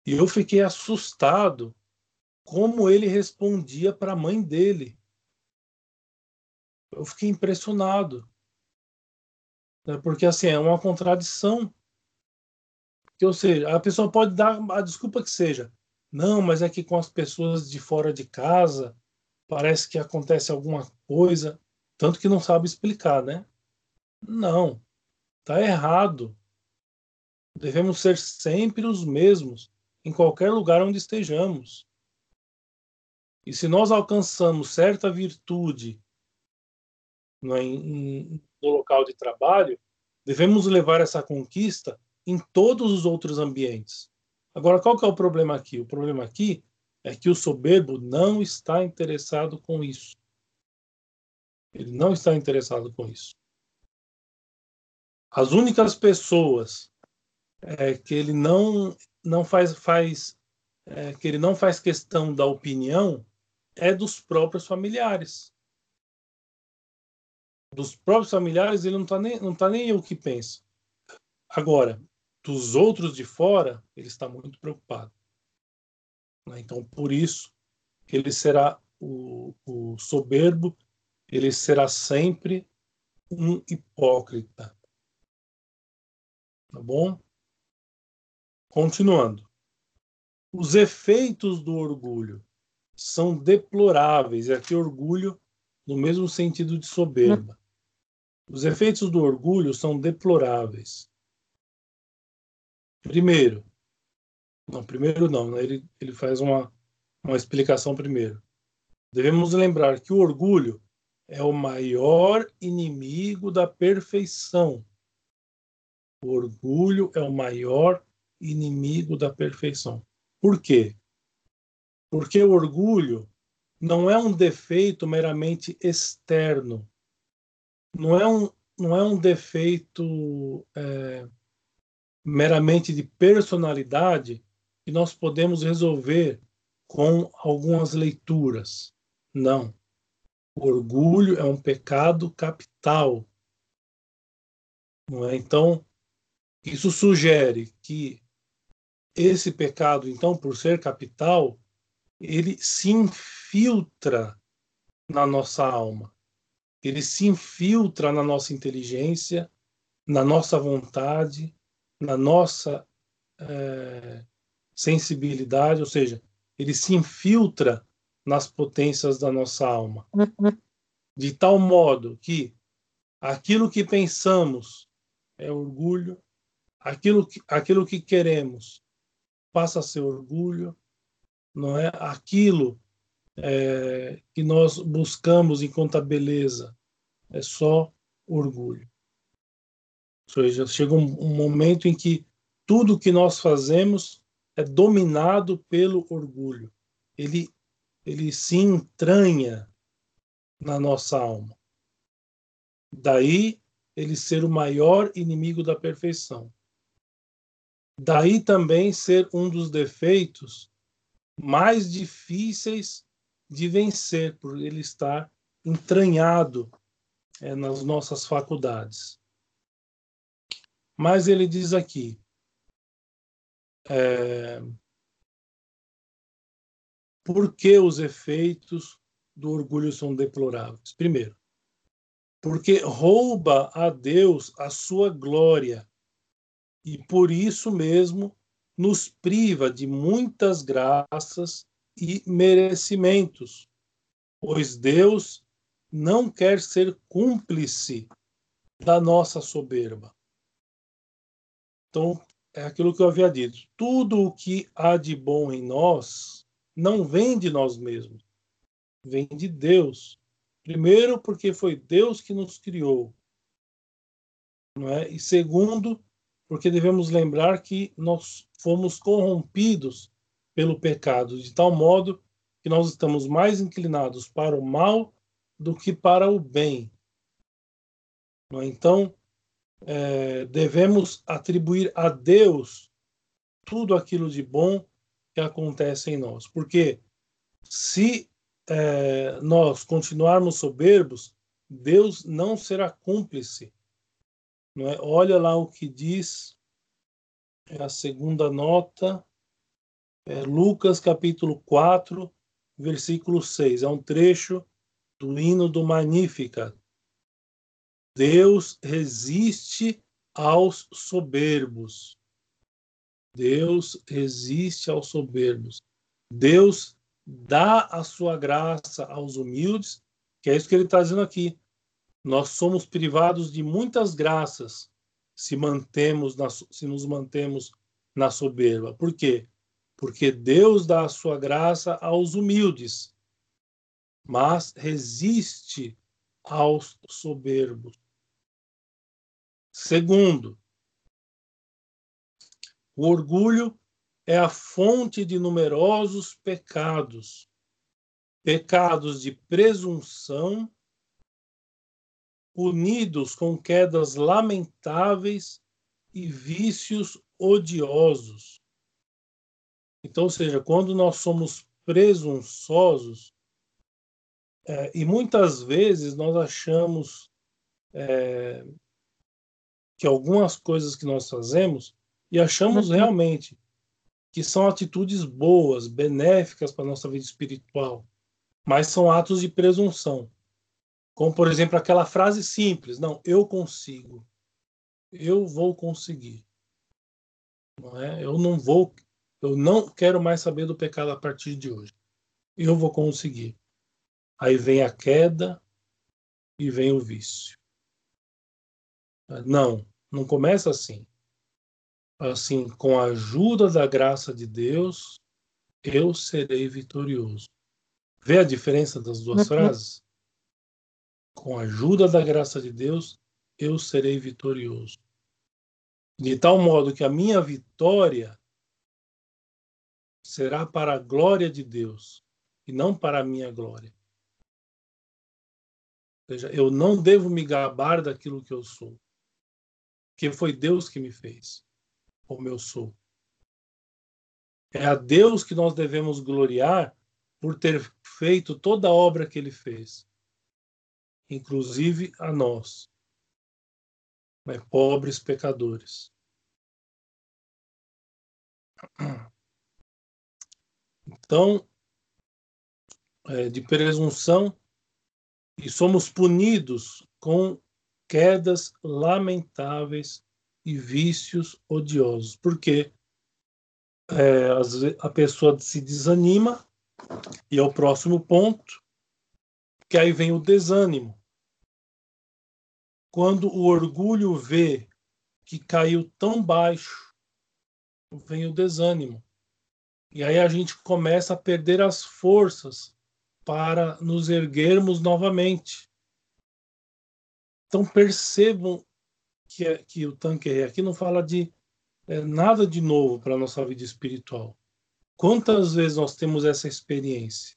e eu fiquei assustado como ele respondia para a mãe dele. Eu fiquei impressionado. Né? Porque assim, é uma contradição. Que, ou seja, a pessoa pode dar a desculpa que seja. Não, mas é que com as pessoas de fora de casa parece que acontece alguma coisa, tanto que não sabe explicar, né? Não, tá errado. Devemos ser sempre os mesmos em qualquer lugar onde estejamos. E se nós alcançamos certa virtude no, é, no local de trabalho, devemos levar essa conquista em todos os outros ambientes. Agora, qual que é o problema aqui? O problema aqui é que o soberbo não está interessado com isso. Ele não está interessado com isso. As únicas pessoas é, que ele não não faz faz é, que ele não faz questão da opinião é dos próprios familiares. Dos próprios familiares ele não está nem não tá nem o que pensa. Agora, dos outros de fora, ele está muito preocupado. Né? Então, por isso, ele será o, o soberbo, ele será sempre um hipócrita. Tá bom? Continuando. Os efeitos do orgulho são deploráveis. E aqui, orgulho no mesmo sentido de soberba. Os efeitos do orgulho são deploráveis. Primeiro, não, primeiro não, né? ele, ele faz uma, uma explicação primeiro. Devemos lembrar que o orgulho é o maior inimigo da perfeição. O orgulho é o maior inimigo da perfeição. Por quê? Porque o orgulho não é um defeito meramente externo. Não é um, não é um defeito é, meramente de personalidade que nós podemos resolver com algumas leituras. Não. O orgulho é um pecado capital. É? Então, isso sugere que esse pecado, então, por ser capital, ele se infiltra na nossa alma. Ele se infiltra na nossa inteligência, na nossa vontade, na nossa é, sensibilidade, ou seja, ele se infiltra nas potências da nossa alma. De tal modo que aquilo que pensamos é orgulho, aquilo que, aquilo que queremos passa a ser orgulho, não é? Aquilo é, que nós buscamos enquanto a beleza é só orgulho. Ou seja, chega um, um momento em que tudo que nós fazemos é dominado pelo orgulho. Ele, ele se entranha na nossa alma. Daí ele ser o maior inimigo da perfeição. Daí também ser um dos defeitos mais difíceis de vencer, por ele estar entranhado é, nas nossas faculdades. Mas ele diz aqui: é, por que os efeitos do orgulho são deploráveis? Primeiro, porque rouba a Deus a sua glória e por isso mesmo nos priva de muitas graças e merecimentos, pois Deus não quer ser cúmplice da nossa soberba. Então, é aquilo que eu havia dito. Tudo o que há de bom em nós não vem de nós mesmos, vem de Deus. Primeiro, porque foi Deus que nos criou. Não é? E segundo, porque devemos lembrar que nós fomos corrompidos pelo pecado, de tal modo que nós estamos mais inclinados para o mal do que para o bem. É? Então, é, devemos atribuir a Deus tudo aquilo de bom que acontece em nós. Porque se é, nós continuarmos soberbos, Deus não será cúmplice não é? Olha lá o que diz é a segunda nota, é Lucas capítulo 4, versículo 6. É um trecho do hino do Magnífica. Deus resiste aos soberbos. Deus resiste aos soberbos. Deus dá a sua graça aos humildes, que é isso que ele está dizendo aqui. Nós somos privados de muitas graças se mantemos na, se nos mantemos na soberba. Por quê? Porque Deus dá a sua graça aos humildes, mas resiste aos soberbos. Segundo, o orgulho é a fonte de numerosos pecados, pecados de presunção, unidos com quedas lamentáveis e vícios odiosos. Então, ou seja, quando nós somos presunçosos, é, e muitas vezes nós achamos é, que algumas coisas que nós fazemos, e achamos uhum. realmente que são atitudes boas, benéficas para a nossa vida espiritual, mas são atos de presunção. Como, por exemplo, aquela frase simples: Não, eu consigo. Eu vou conseguir. Não é? Eu não vou. Eu não quero mais saber do pecado a partir de hoje. Eu vou conseguir. Aí vem a queda e vem o vício. Não, não começa assim assim, com a ajuda da graça de Deus, eu serei vitorioso. Vê a diferença das duas uhum. frases? Com a ajuda da graça de Deus, eu serei vitorioso. De tal modo que a minha vitória será para a glória de Deus e não para a minha glória. Ou seja, eu não devo me gabar daquilo que eu sou, porque foi Deus que me fez como eu sou. É a Deus que nós devemos gloriar por ter feito toda a obra que ele fez, inclusive a nós, né, pobres pecadores. Então, é, de presunção, e somos punidos com quedas lamentáveis e vícios odiosos. Porque é, a pessoa se desanima, e é o próximo ponto, que aí vem o desânimo. Quando o orgulho vê que caiu tão baixo, vem o desânimo. E aí a gente começa a perder as forças para nos erguermos novamente. Então percebam que, é, que o tanque aqui não fala de é, nada de novo para a nossa vida espiritual. Quantas vezes nós temos essa experiência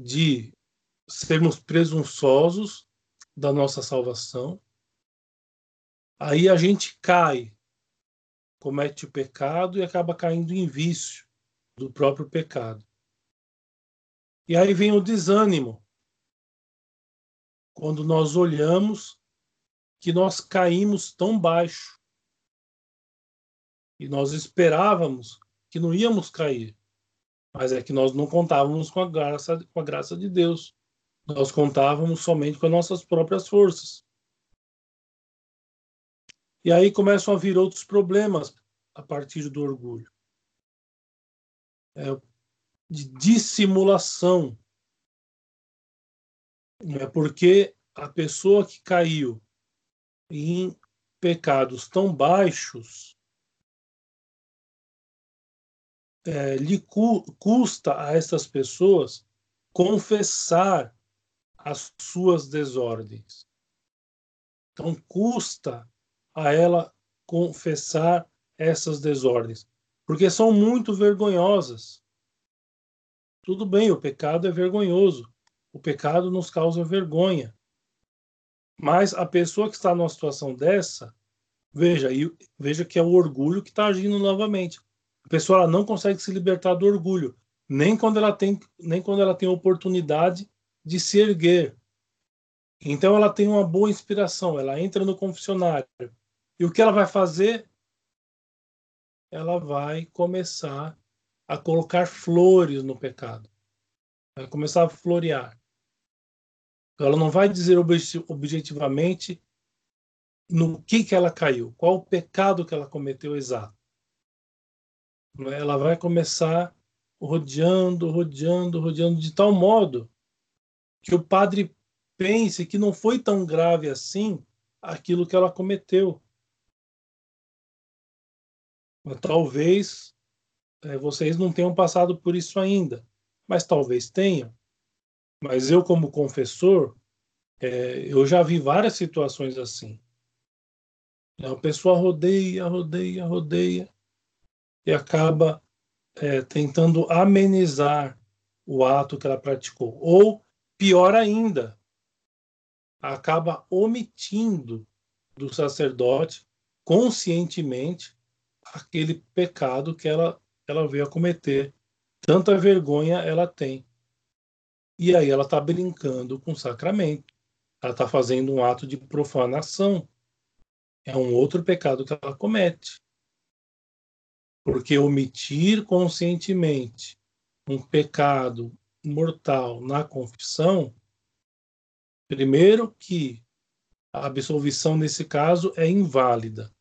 de sermos presunçosos da nossa salvação, aí a gente cai, comete o pecado e acaba caindo em vício do próprio pecado. E aí vem o desânimo. Quando nós olhamos que nós caímos tão baixo. E nós esperávamos que não íamos cair. Mas é que nós não contávamos com a graça, com a graça de Deus. Nós contávamos somente com as nossas próprias forças. E aí começam a vir outros problemas a partir do orgulho. É, de dissimulação. É porque a pessoa que caiu em pecados tão baixos, é, lhe cu custa a essas pessoas confessar as suas desordens. Então, custa a ela confessar essas desordens, porque são muito vergonhosas. Tudo bem, o pecado é vergonhoso. O pecado nos causa vergonha. Mas a pessoa que está numa situação dessa, veja, veja que é o orgulho que está agindo novamente. A pessoa ela não consegue se libertar do orgulho, nem quando ela tem, nem quando ela tem oportunidade de se erguer. Então ela tem uma boa inspiração, ela entra no confessionário. E o que ela vai fazer? Ela vai começar a colocar flores no pecado. Vai começar a florear. Ela não vai dizer objetivamente no que, que ela caiu, qual o pecado que ela cometeu exato. Ela vai começar rodeando, rodeando, rodeando, de tal modo que o padre pense que não foi tão grave assim aquilo que ela cometeu. Mas talvez é, vocês não tenham passado por isso ainda, mas talvez tenham. Mas eu, como confessor, é, eu já vi várias situações assim. A pessoa rodeia, rodeia, rodeia e acaba é, tentando amenizar o ato que ela praticou. Ou, pior ainda, acaba omitindo do sacerdote conscientemente aquele pecado que ela, ela veio a cometer. Tanta vergonha ela tem. E aí ela está brincando com o sacramento. Ela está fazendo um ato de profanação. É um outro pecado que ela comete. Porque omitir conscientemente um pecado mortal na confissão, primeiro que a absolvição nesse caso é inválida.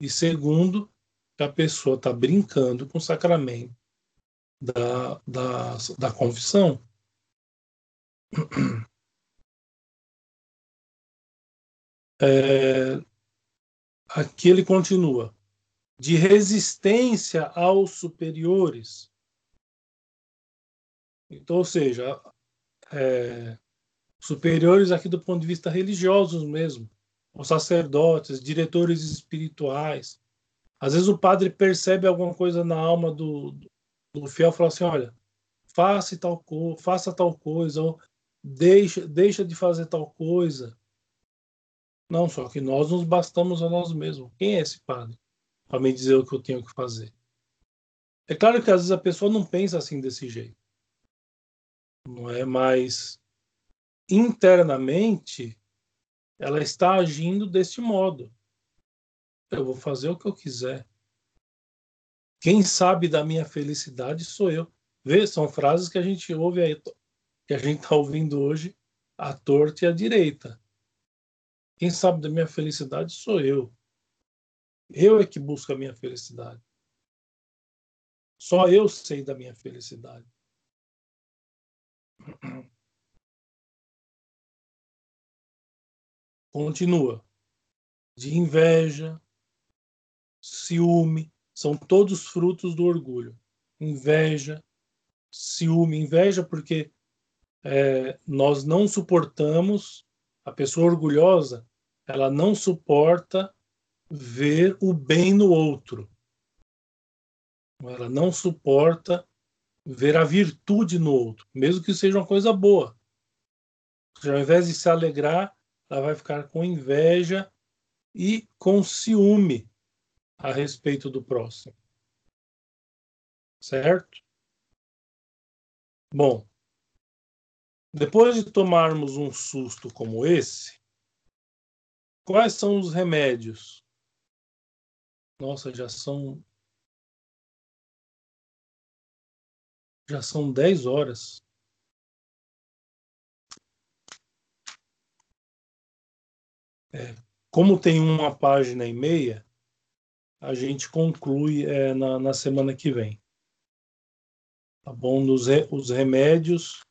E segundo, que a pessoa está brincando com o sacramento da, da, da confissão. É, aqui ele continua de resistência aos superiores. Então, ou seja, é, superiores aqui do ponto de vista religioso mesmo, os sacerdotes, diretores espirituais. Às vezes o padre percebe alguma coisa na alma do, do fiel e fala assim, olha, faça tal, faça tal coisa, ou deixa, deixa de fazer tal coisa. Não, só que nós nos bastamos a nós mesmos. Quem é esse padre? para me dizer o que eu tenho que fazer. É claro que às vezes a pessoa não pensa assim desse jeito. Não é mais internamente ela está agindo deste modo. Eu vou fazer o que eu quiser. Quem sabe da minha felicidade sou eu. Vê, são frases que a gente ouve aí, que a gente está ouvindo hoje, à torta e à direita. Quem sabe da minha felicidade sou eu. Eu é que busco a minha felicidade. Só eu sei da minha felicidade. Continua. De inveja, ciúme, são todos frutos do orgulho. Inveja, ciúme, inveja porque é, nós não suportamos, a pessoa orgulhosa, ela não suporta ver o bem no outro. Ela não suporta ver a virtude no outro, mesmo que seja uma coisa boa. Ao invés de se alegrar, ela vai ficar com inveja e com ciúme a respeito do próximo. Certo? Bom, depois de tomarmos um susto como esse, quais são os remédios nossa, já são. Já são 10 horas. É, como tem uma página e meia, a gente conclui é, na, na semana que vem. Tá bom? Nos os remédios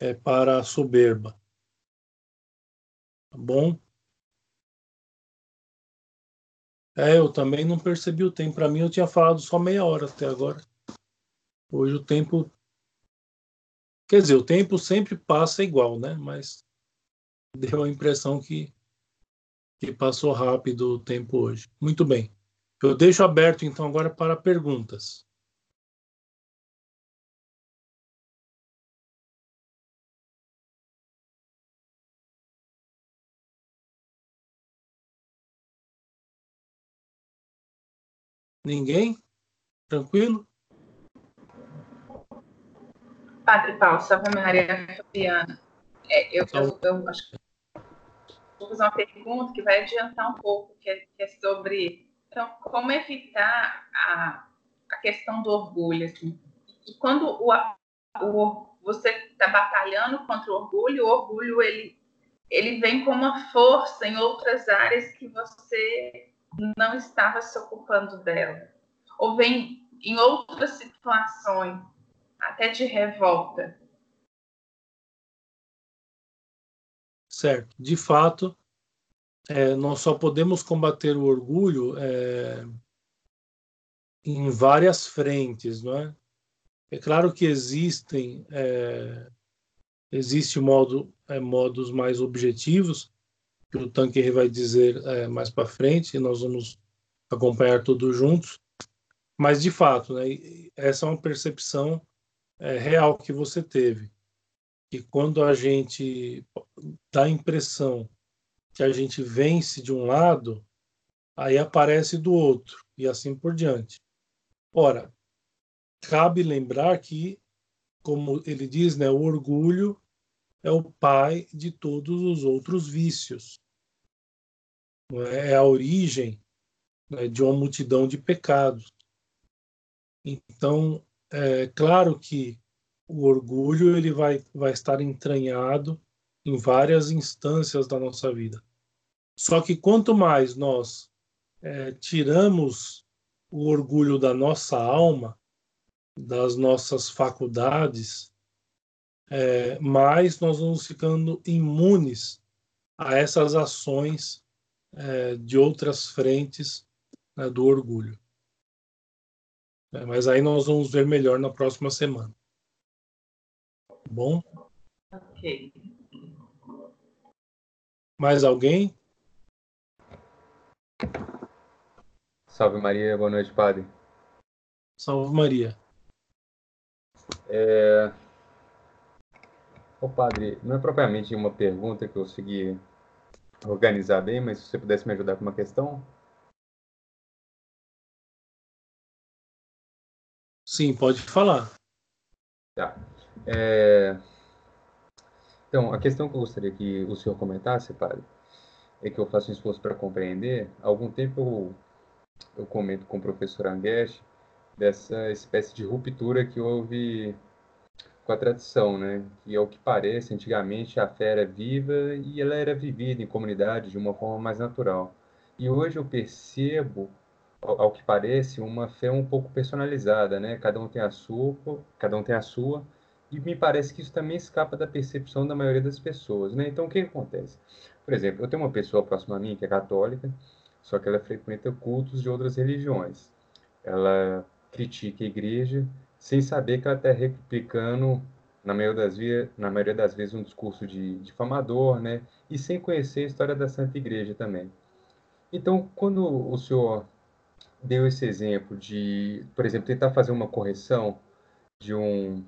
é, para a soberba. Tá bom? É, eu também não percebi o tempo. Para mim, eu tinha falado só meia hora até agora. Hoje o tempo. Quer dizer, o tempo sempre passa igual, né? Mas deu a impressão que, que passou rápido o tempo hoje. Muito bem. Eu deixo aberto então agora para perguntas. Ninguém? Tranquilo? Padre Paulo, salve Maria Fabiana. É, eu, eu, eu, acho que vou fazer uma pergunta que vai adiantar um pouco, que é, que é sobre então, como evitar a, a questão do orgulho. Assim. E quando o, o, você está batalhando contra o orgulho, o orgulho ele, ele vem com uma força em outras áreas que você não estava se ocupando dela. Ou vem em outras situações até de revolta. Certo. De fato, é, nós só podemos combater o orgulho é, em várias frentes, não é? É claro que existem é, existe modo é, modos mais objetivos que o Tanker vai dizer é, mais para frente e nós vamos acompanhar todos juntos. Mas de fato, né, essa é uma percepção é, real que você teve, que quando a gente dá a impressão que a gente vence de um lado, aí aparece do outro e assim por diante. Ora, cabe lembrar que, como ele diz, né, o orgulho é o pai de todos os outros vícios. É a origem né, de uma multidão de pecados. Então, é claro que o orgulho ele vai, vai estar entranhado em várias instâncias da nossa vida. Só que quanto mais nós é, tiramos o orgulho da nossa alma, das nossas faculdades, é, mais nós vamos ficando imunes a essas ações é, de outras frentes né, do orgulho. É, mas aí nós vamos ver melhor na próxima semana. Tá bom? Ok. Mais alguém? Salve Maria, boa noite, padre. Salve Maria. É... Ô padre, não é propriamente uma pergunta que eu consegui organizar bem, mas se você pudesse me ajudar com uma questão. Sim, pode falar. Tá. É... Então, a questão que eu gostaria que o senhor comentasse, padre, é que eu faço um esforço para compreender. Há algum tempo eu, eu comento com o professor Anguesh dessa espécie de ruptura que houve com a tradição, né? Que ao que parece, antigamente a fé era viva e ela era vivida em comunidade de uma forma mais natural. E hoje eu percebo ao que parece, uma fé um pouco personalizada, né? Cada um tem a sua, cada um tem a sua, e me parece que isso também escapa da percepção da maioria das pessoas, né? Então, o que acontece? Por exemplo, eu tenho uma pessoa próxima a mim que é católica, só que ela frequenta cultos de outras religiões. Ela critica a igreja sem saber que ela está replicando, na maioria, das vezes, na maioria das vezes, um discurso de difamador, né? E sem conhecer a história da Santa Igreja também. Então, quando o senhor deu esse exemplo de, por exemplo, tentar fazer uma correção de um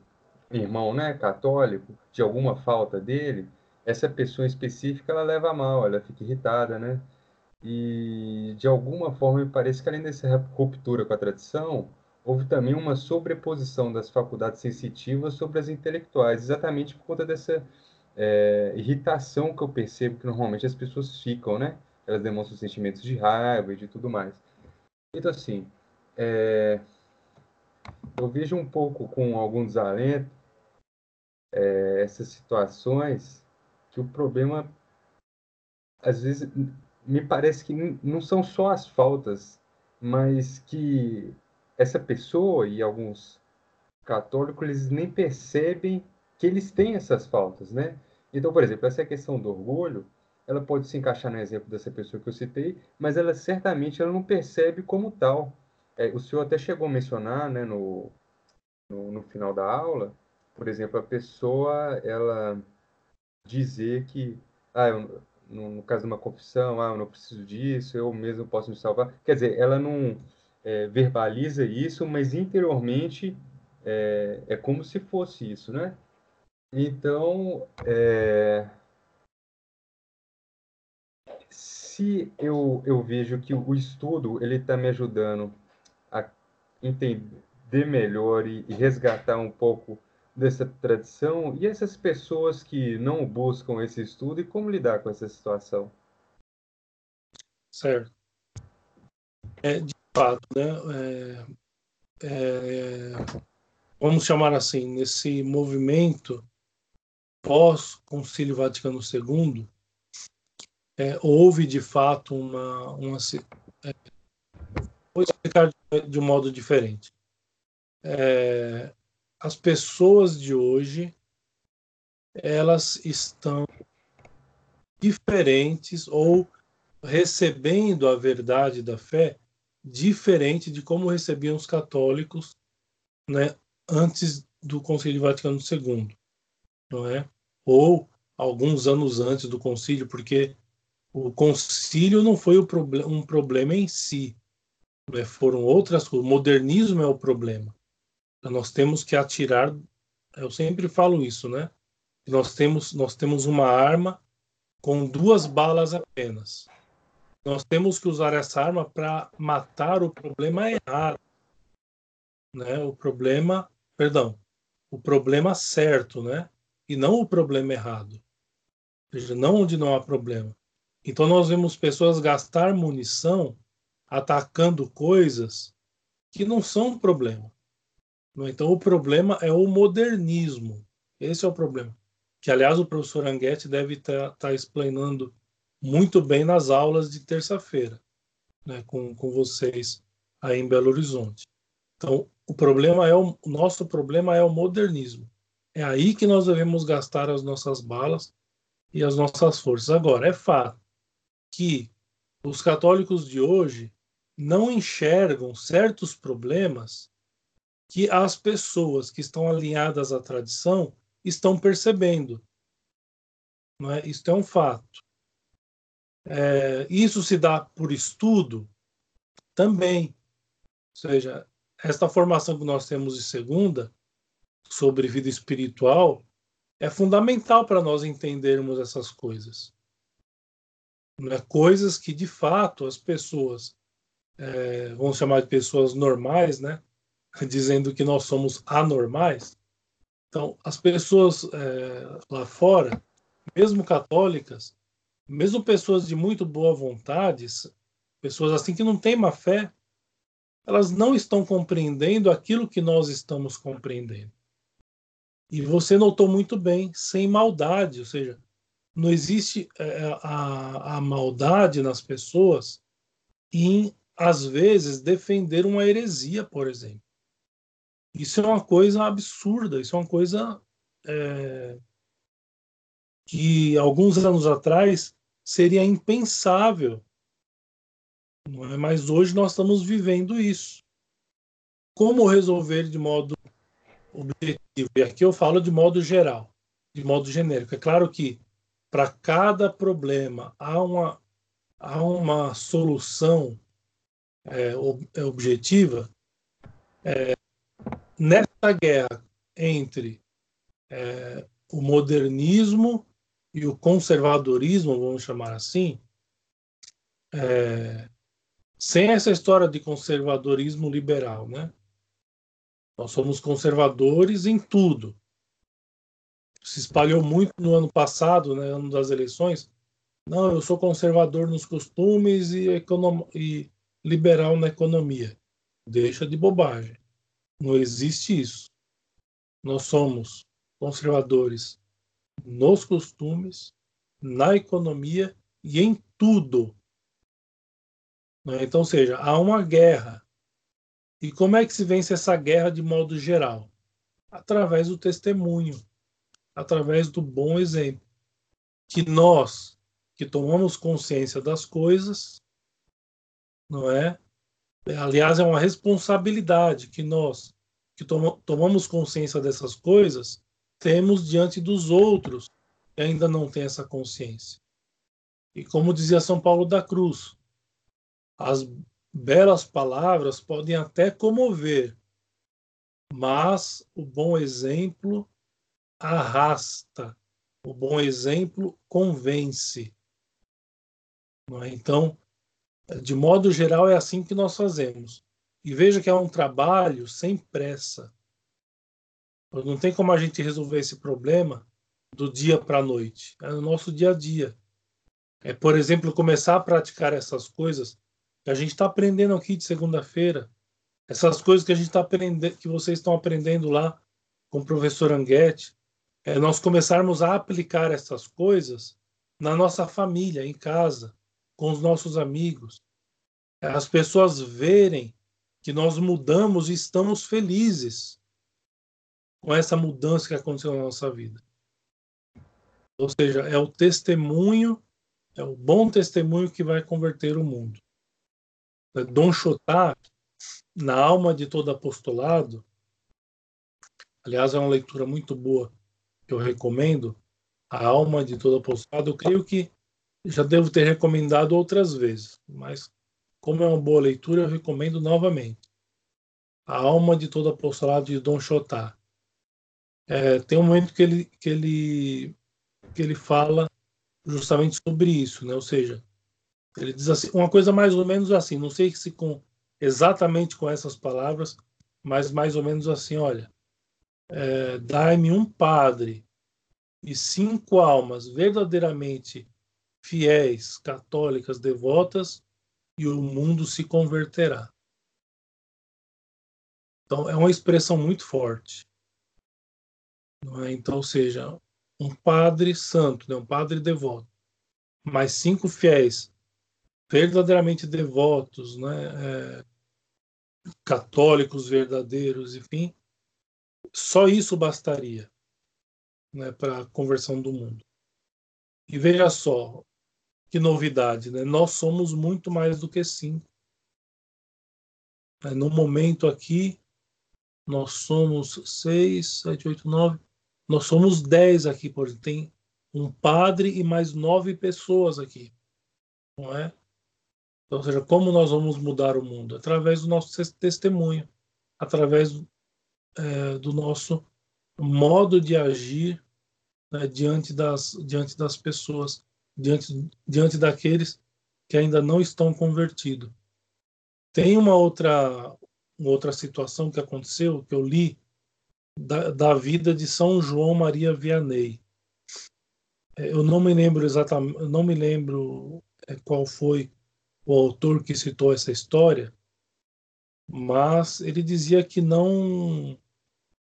irmão né, católico, de alguma falta dele, essa pessoa específica ela leva mal, ela fica irritada, né? E de alguma forma me parece que além dessa ruptura com a tradição, houve também uma sobreposição das faculdades sensitivas sobre as intelectuais, exatamente por conta dessa é, irritação que eu percebo que normalmente as pessoas ficam, né? Elas demonstram sentimentos de raiva e de tudo mais. Então, assim, é, eu vejo um pouco com algum desalento é, essas situações que o problema, às vezes, me parece que não são só as faltas, mas que essa pessoa e alguns católicos eles nem percebem que eles têm essas faltas, né? Então, por exemplo, essa questão do orgulho, ela pode se encaixar no exemplo dessa pessoa que eu citei, mas ela certamente ela não percebe como tal. É, o senhor até chegou a mencionar, né, no, no, no, final da aula, por exemplo, a pessoa ela dizer que, ah, eu, no, no, caso de uma confissão, ah, eu não preciso disso, eu mesmo posso me salvar. Quer dizer, ela não é, verbaliza isso, mas interiormente é, é como se fosse isso, né? Então, é, se eu, eu vejo que o estudo ele está me ajudando a entender melhor e, e resgatar um pouco dessa tradição, e essas pessoas que não buscam esse estudo, e como lidar com essa situação? Certo. É, de fato, né? É, é, vamos chamar assim, nesse movimento pós-Concílio Vaticano II, é, houve de fato uma, uma é, vou explicar de, um modo diferente. É, as pessoas de hoje elas estão diferentes ou recebendo a verdade da fé diferente de como recebiam os católicos né, antes do Concílio Vaticano II, não é? Ou alguns anos antes do concílio, porque o concílio não foi um problema em si, né? foram outras coisas. O modernismo é o problema. Nós temos que atirar. Eu sempre falo isso, né? Nós temos nós temos uma arma com duas balas apenas. Nós temos que usar essa arma para matar o problema errado, né? O problema, perdão, o problema certo, né? E não o problema errado. Ou seja, não onde não há problema. Então nós vemos pessoas gastar munição atacando coisas que não são um problema. Então o problema é o modernismo. Esse é o problema. Que aliás o professor Anguete deve estar tá, tá explanando muito bem nas aulas de terça-feira, né, com, com vocês aí em Belo Horizonte. Então, o problema é o, o nosso problema é o modernismo. É aí que nós devemos gastar as nossas balas e as nossas forças. Agora, é fato que os católicos de hoje não enxergam certos problemas que as pessoas que estão alinhadas à tradição estão percebendo. Não é? Isso é um fato. É, isso se dá por estudo também. Ou seja, esta formação que nós temos de segunda sobre vida espiritual é fundamental para nós entendermos essas coisas. Né? Coisas que, de fato, as pessoas, é, vamos chamar de pessoas normais, né? dizendo que nós somos anormais. Então, as pessoas é, lá fora, mesmo católicas, mesmo pessoas de muito boa vontade, pessoas assim que não têm má fé, elas não estão compreendendo aquilo que nós estamos compreendendo. E você notou muito bem, sem maldade, ou seja, não existe é, a, a maldade nas pessoas em, às vezes, defender uma heresia, por exemplo. Isso é uma coisa absurda, isso é uma coisa é, que alguns anos atrás seria impensável. Não é? Mas hoje nós estamos vivendo isso. Como resolver de modo objetivo? E aqui eu falo de modo geral, de modo genérico. É claro que para cada problema há uma, há uma solução é, é objetiva. É, nessa guerra entre é, o modernismo e o conservadorismo, vamos chamar assim, é, sem essa história de conservadorismo liberal, né? Nós somos conservadores em tudo. Se espalhou muito no ano passado, né, ano das eleições. Não, eu sou conservador nos costumes e, e liberal na economia. Deixa de bobagem. Não existe isso. Nós somos conservadores nos costumes, na economia e em tudo. Né? Então, seja, há uma guerra. E como é que se vence essa guerra de modo geral? Através do testemunho, através do bom exemplo. Que nós, que tomamos consciência das coisas, não é? Aliás, é uma responsabilidade que nós, que tomamos consciência dessas coisas, temos diante dos outros que ainda não têm essa consciência. E como dizia São Paulo da Cruz, as belas palavras podem até comover, mas o bom exemplo arrasta, o bom exemplo convence. É? Então, de modo geral, é assim que nós fazemos. E veja que é um trabalho sem pressa. Não tem como a gente resolver esse problema do dia para a noite. É no nosso dia a dia. É, por exemplo, começar a praticar essas coisas que a gente está aprendendo aqui de segunda-feira. Essas coisas que a gente está aprendendo, que vocês estão aprendendo lá com o professor Anguete. É nós começarmos a aplicar essas coisas na nossa família, em casa, com os nossos amigos. As pessoas verem que nós mudamos e estamos felizes com essa mudança que aconteceu na nossa vida. Ou seja, é o testemunho, é o bom testemunho que vai converter o mundo. Dom Chotat, na alma de todo apostolado, aliás, é uma leitura muito boa que eu recomendo, a alma de todo apostolado, eu creio que já devo ter recomendado outras vezes, mas como é uma boa leitura, eu recomendo novamente. A alma de todo apostolado de Dom Chotat. É, tem um momento que ele, que, ele, que ele fala justamente sobre isso, né? ou seja, ele diz assim, uma coisa mais ou menos assim, não sei se com exatamente com essas palavras, mas mais ou menos assim, olha, é, dai-me um padre e cinco almas verdadeiramente fiéis, católicas, devotas, e o mundo se converterá. Então, é uma expressão muito forte. É? Então, ou seja, um padre santo, né? um padre devoto, mais cinco fiéis verdadeiramente devotos, né? É, católicos verdadeiros, enfim, só isso bastaria né, para a conversão do mundo. E veja só, que novidade, né? Nós somos muito mais do que cinco. É, no momento aqui, nós somos seis, sete, oito, nove. Nós somos dez aqui, por exemplo. Tem um padre e mais nove pessoas aqui, não é? Então, ou seja, como nós vamos mudar o mundo? Através do nosso testemunho, através é, do nosso modo de agir né, diante, das, diante das pessoas diante, diante daqueles que ainda não estão convertidos. Tem uma outra, uma outra situação que aconteceu, que eu li, da, da vida de São João Maria Vianney. É, eu não me lembro exatamente, não me lembro é, qual foi o autor que citou essa história, mas ele dizia que não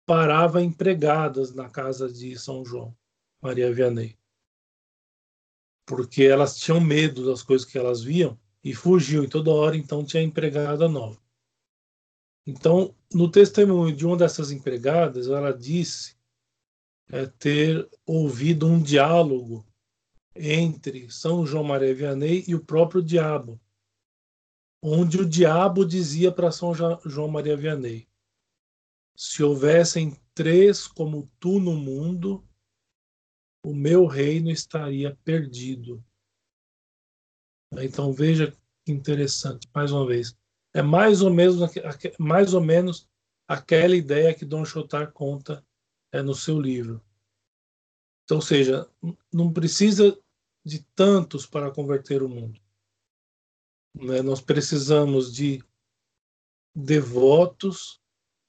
parava empregadas na casa de São João Maria Vianney porque elas tinham medo das coisas que elas viam e fugiam e toda hora então tinha empregada nova. Então, no testemunho de uma dessas empregadas, ela disse é, ter ouvido um diálogo entre São João Maria Vianney e o próprio diabo, onde o diabo dizia para São João Maria Vianney: se houvessem três como tu no mundo, o meu reino estaria perdido. Então veja que interessante, mais uma vez. É mais ou menos, mais ou menos aquela ideia que Dom Chotar conta é, no seu livro. Então, ou seja, não precisa de tantos para converter o mundo. Né? Nós precisamos de devotos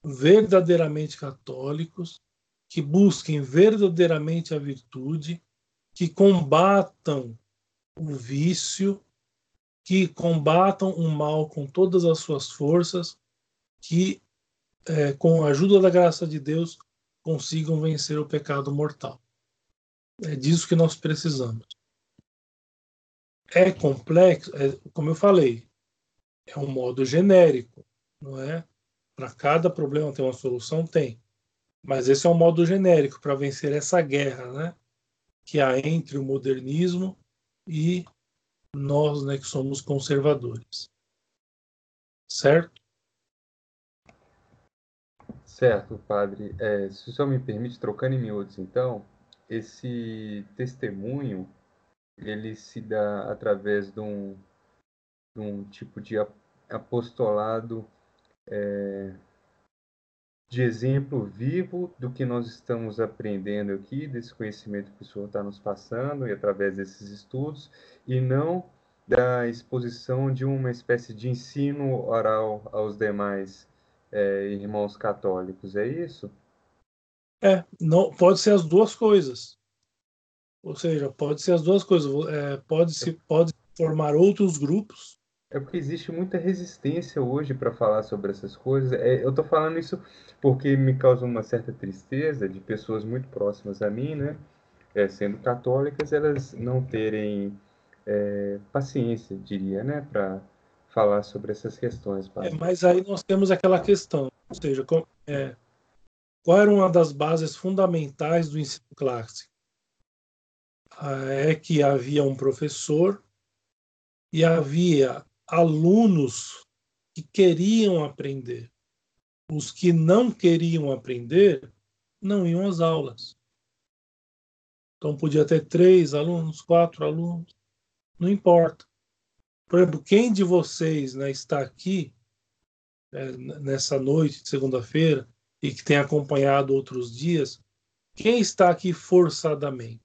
verdadeiramente católicos que busquem verdadeiramente a virtude, que combatam o vício, que combatam o mal com todas as suas forças, que é, com a ajuda da graça de Deus consigam vencer o pecado mortal. É disso que nós precisamos. É complexo, é, como eu falei, é um modo genérico, não é? Para cada problema tem uma solução, tem. Mas esse é um modo genérico para vencer essa guerra, né? Que há entre o modernismo e nós, né, que somos conservadores. Certo? Certo, padre. É, se o senhor me permite, trocando em miúdos, então, esse testemunho, ele se dá através de um, de um tipo de apostolado é, de exemplo vivo do que nós estamos aprendendo aqui, desse conhecimento que o senhor está nos passando e através desses estudos, e não da exposição de uma espécie de ensino oral aos demais é, irmãos católicos, é isso? É, não pode ser as duas coisas. Ou seja, pode ser as duas coisas. É, pode se pode formar outros grupos é porque existe muita resistência hoje para falar sobre essas coisas. É, eu estou falando isso porque me causa uma certa tristeza de pessoas muito próximas a mim, né? É, sendo católicas, elas não terem é, paciência, diria, né? Para falar sobre essas questões. É, mas aí nós temos aquela questão, ou seja, com, é, qual era uma das bases fundamentais do ensino clássico? É que havia um professor e havia alunos que queriam aprender. Os que não queriam aprender não iam às aulas. Então podia ter três alunos, quatro alunos, não importa. Por exemplo, quem de vocês né, está aqui é, nessa noite de segunda-feira e que tem acompanhado outros dias, quem está aqui forçadamente?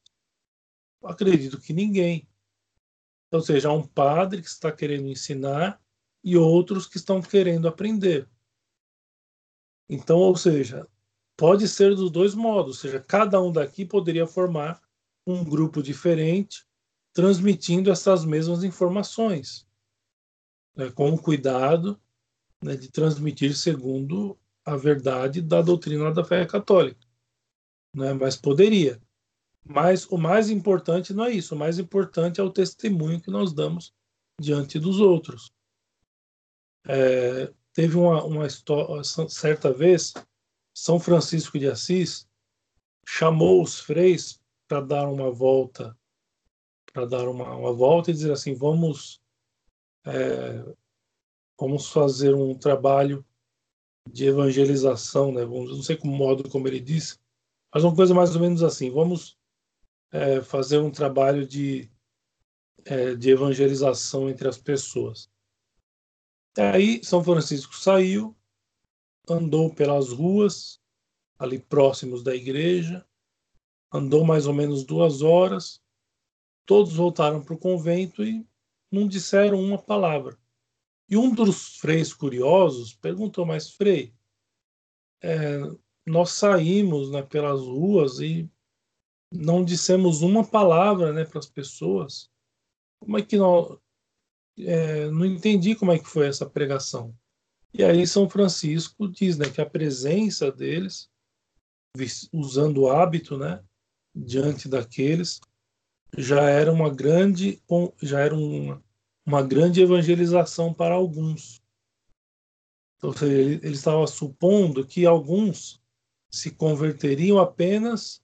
Acredito que ninguém. Ou seja, há um padre que está querendo ensinar e outros que estão querendo aprender. Então, ou seja, pode ser dos dois modos, ou seja, cada um daqui poderia formar um grupo diferente, transmitindo essas mesmas informações, né, com o cuidado né, de transmitir segundo a verdade da doutrina da fé católica. Né, mas poderia. Mas o mais importante não é isso, o mais importante é o testemunho que nós damos diante dos outros. É, teve uma, uma história, certa vez, São Francisco de Assis chamou os freis para dar uma volta, para dar uma, uma, volta e dizer assim, vamos, é, vamos fazer um trabalho de evangelização, né? Vamos, não sei como modo como ele disse, mas uma coisa mais ou menos assim, vamos é, fazer um trabalho de, é, de evangelização entre as pessoas. Aí São Francisco saiu, andou pelas ruas ali próximos da igreja, andou mais ou menos duas horas. Todos voltaram para o convento e não disseram uma palavra. E um dos freis curiosos perguntou: Mas, Frei, é, nós saímos né, pelas ruas e não dissemos uma palavra né, para as pessoas. Como é que nós, é, não entendi como é que foi essa pregação. E aí São Francisco diz né, que a presença deles, usando o hábito, né, diante daqueles, já era uma grande, já era uma, uma grande evangelização para alguns. Então, ele, ele estava supondo que alguns se converteriam apenas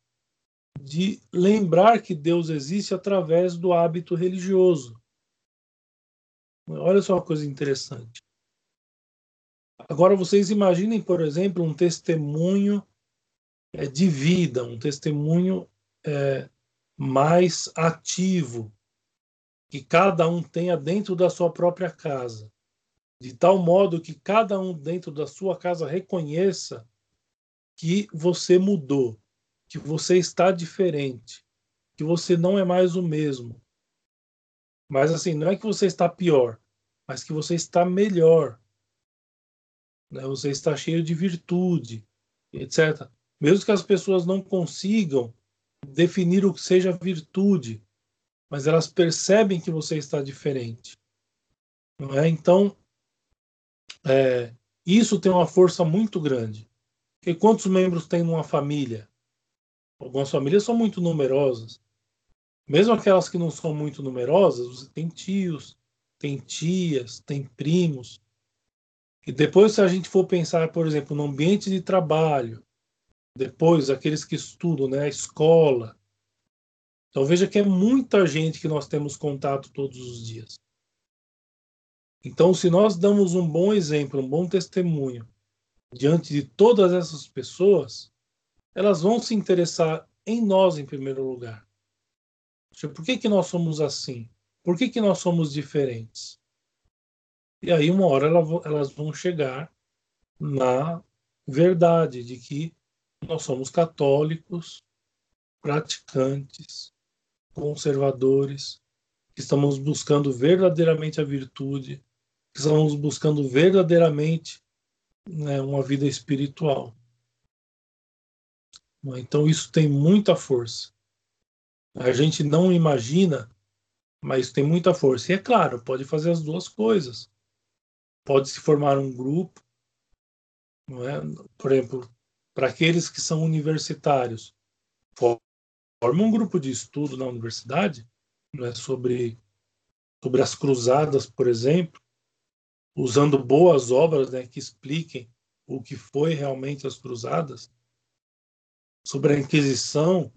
de lembrar que Deus existe através do hábito religioso. Olha só uma coisa interessante. Agora vocês imaginem, por exemplo, um testemunho é, de vida, um testemunho é, mais ativo, que cada um tenha dentro da sua própria casa, de tal modo que cada um dentro da sua casa reconheça que você mudou, que você está diferente, que você não é mais o mesmo, mas assim, não é que você está pior, mas que você está melhor. Né? Você está cheio de virtude, etc. Mesmo que as pessoas não consigam definir o que seja virtude, mas elas percebem que você está diferente. Não é? Então, é, isso tem uma força muito grande. E quantos membros tem numa família? Algumas famílias são muito numerosas. Mesmo aquelas que não são muito numerosas, você tem tios, tem tias, tem primos. E depois, se a gente for pensar, por exemplo, no ambiente de trabalho, depois aqueles que estudam, né, a escola. Então veja que é muita gente que nós temos contato todos os dias. Então, se nós damos um bom exemplo, um bom testemunho diante de todas essas pessoas, elas vão se interessar em nós em primeiro lugar. Por que, que nós somos assim? Por que, que nós somos diferentes? E aí, uma hora, elas vão chegar na verdade de que nós somos católicos, praticantes, conservadores, que estamos buscando verdadeiramente a virtude, que estamos buscando verdadeiramente né, uma vida espiritual. Então, isso tem muita força. A gente não imagina, mas tem muita força. E é claro, pode fazer as duas coisas. Pode se formar um grupo, não é? por exemplo, para aqueles que são universitários, forma um grupo de estudo na universidade não é? sobre, sobre as cruzadas, por exemplo, usando boas obras né, que expliquem o que foi realmente as cruzadas, sobre a Inquisição,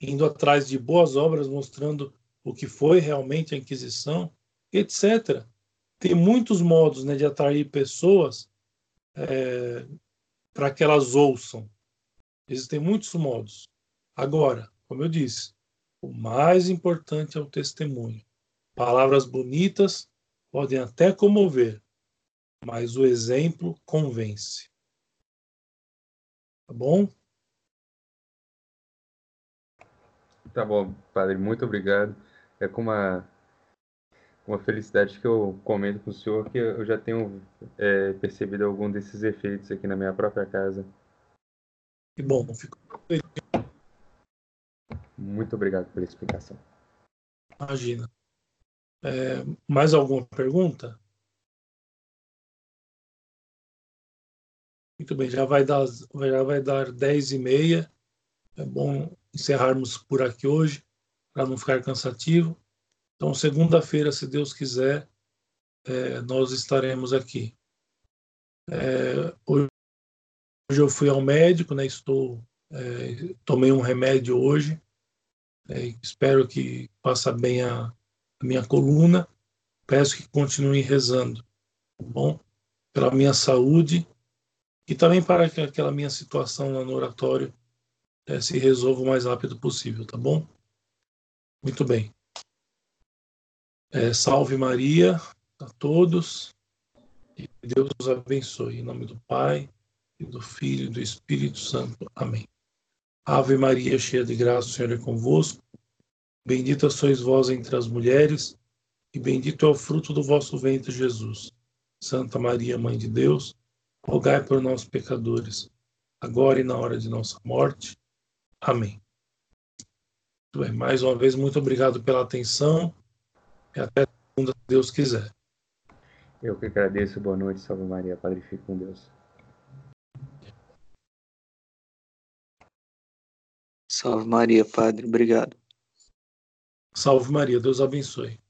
indo atrás de boas obras mostrando o que foi realmente a Inquisição, etc. Tem muitos modos né, de atrair pessoas é, para que elas ouçam. Existem muitos modos. Agora, como eu disse, o mais importante é o testemunho. Palavras bonitas podem até comover, mas o exemplo convence. Tá bom? Tá bom, padre, muito obrigado. É com uma, uma felicidade que eu comento com o senhor que eu já tenho é, percebido algum desses efeitos aqui na minha própria casa. Que bom, fico Muito obrigado pela explicação. Imagina. É, mais alguma pergunta? Muito bem, já vai dar, já vai dar 10 e meia. É bom encerrarmos por aqui hoje, para não ficar cansativo. Então, segunda-feira, se Deus quiser, é, nós estaremos aqui. É, hoje, eu fui ao médico, né? Estou, é, tomei um remédio hoje. É, espero que faça bem a, a minha coluna. Peço que continue rezando, tá bom? Pela minha saúde e também para que aquela minha situação lá no oratório é, se resolva o mais rápido possível, tá bom? Muito bem. É, salve Maria a todos e Deus os abençoe. Em nome do Pai, e do Filho e do Espírito Santo. Amém. Ave Maria, cheia de graça, o Senhor é convosco. Bendita sois vós entre as mulheres, e bendito é o fruto do vosso ventre, Jesus. Santa Maria, Mãe de Deus, rogai por nós, pecadores, agora e na hora de nossa morte. Amém. Bem, mais uma vez, muito obrigado pela atenção e até segunda, se Deus quiser. Eu que agradeço. Boa noite, salve Maria, Padre, fique com Deus. Salve Maria, Padre, obrigado. Salve Maria, Deus abençoe.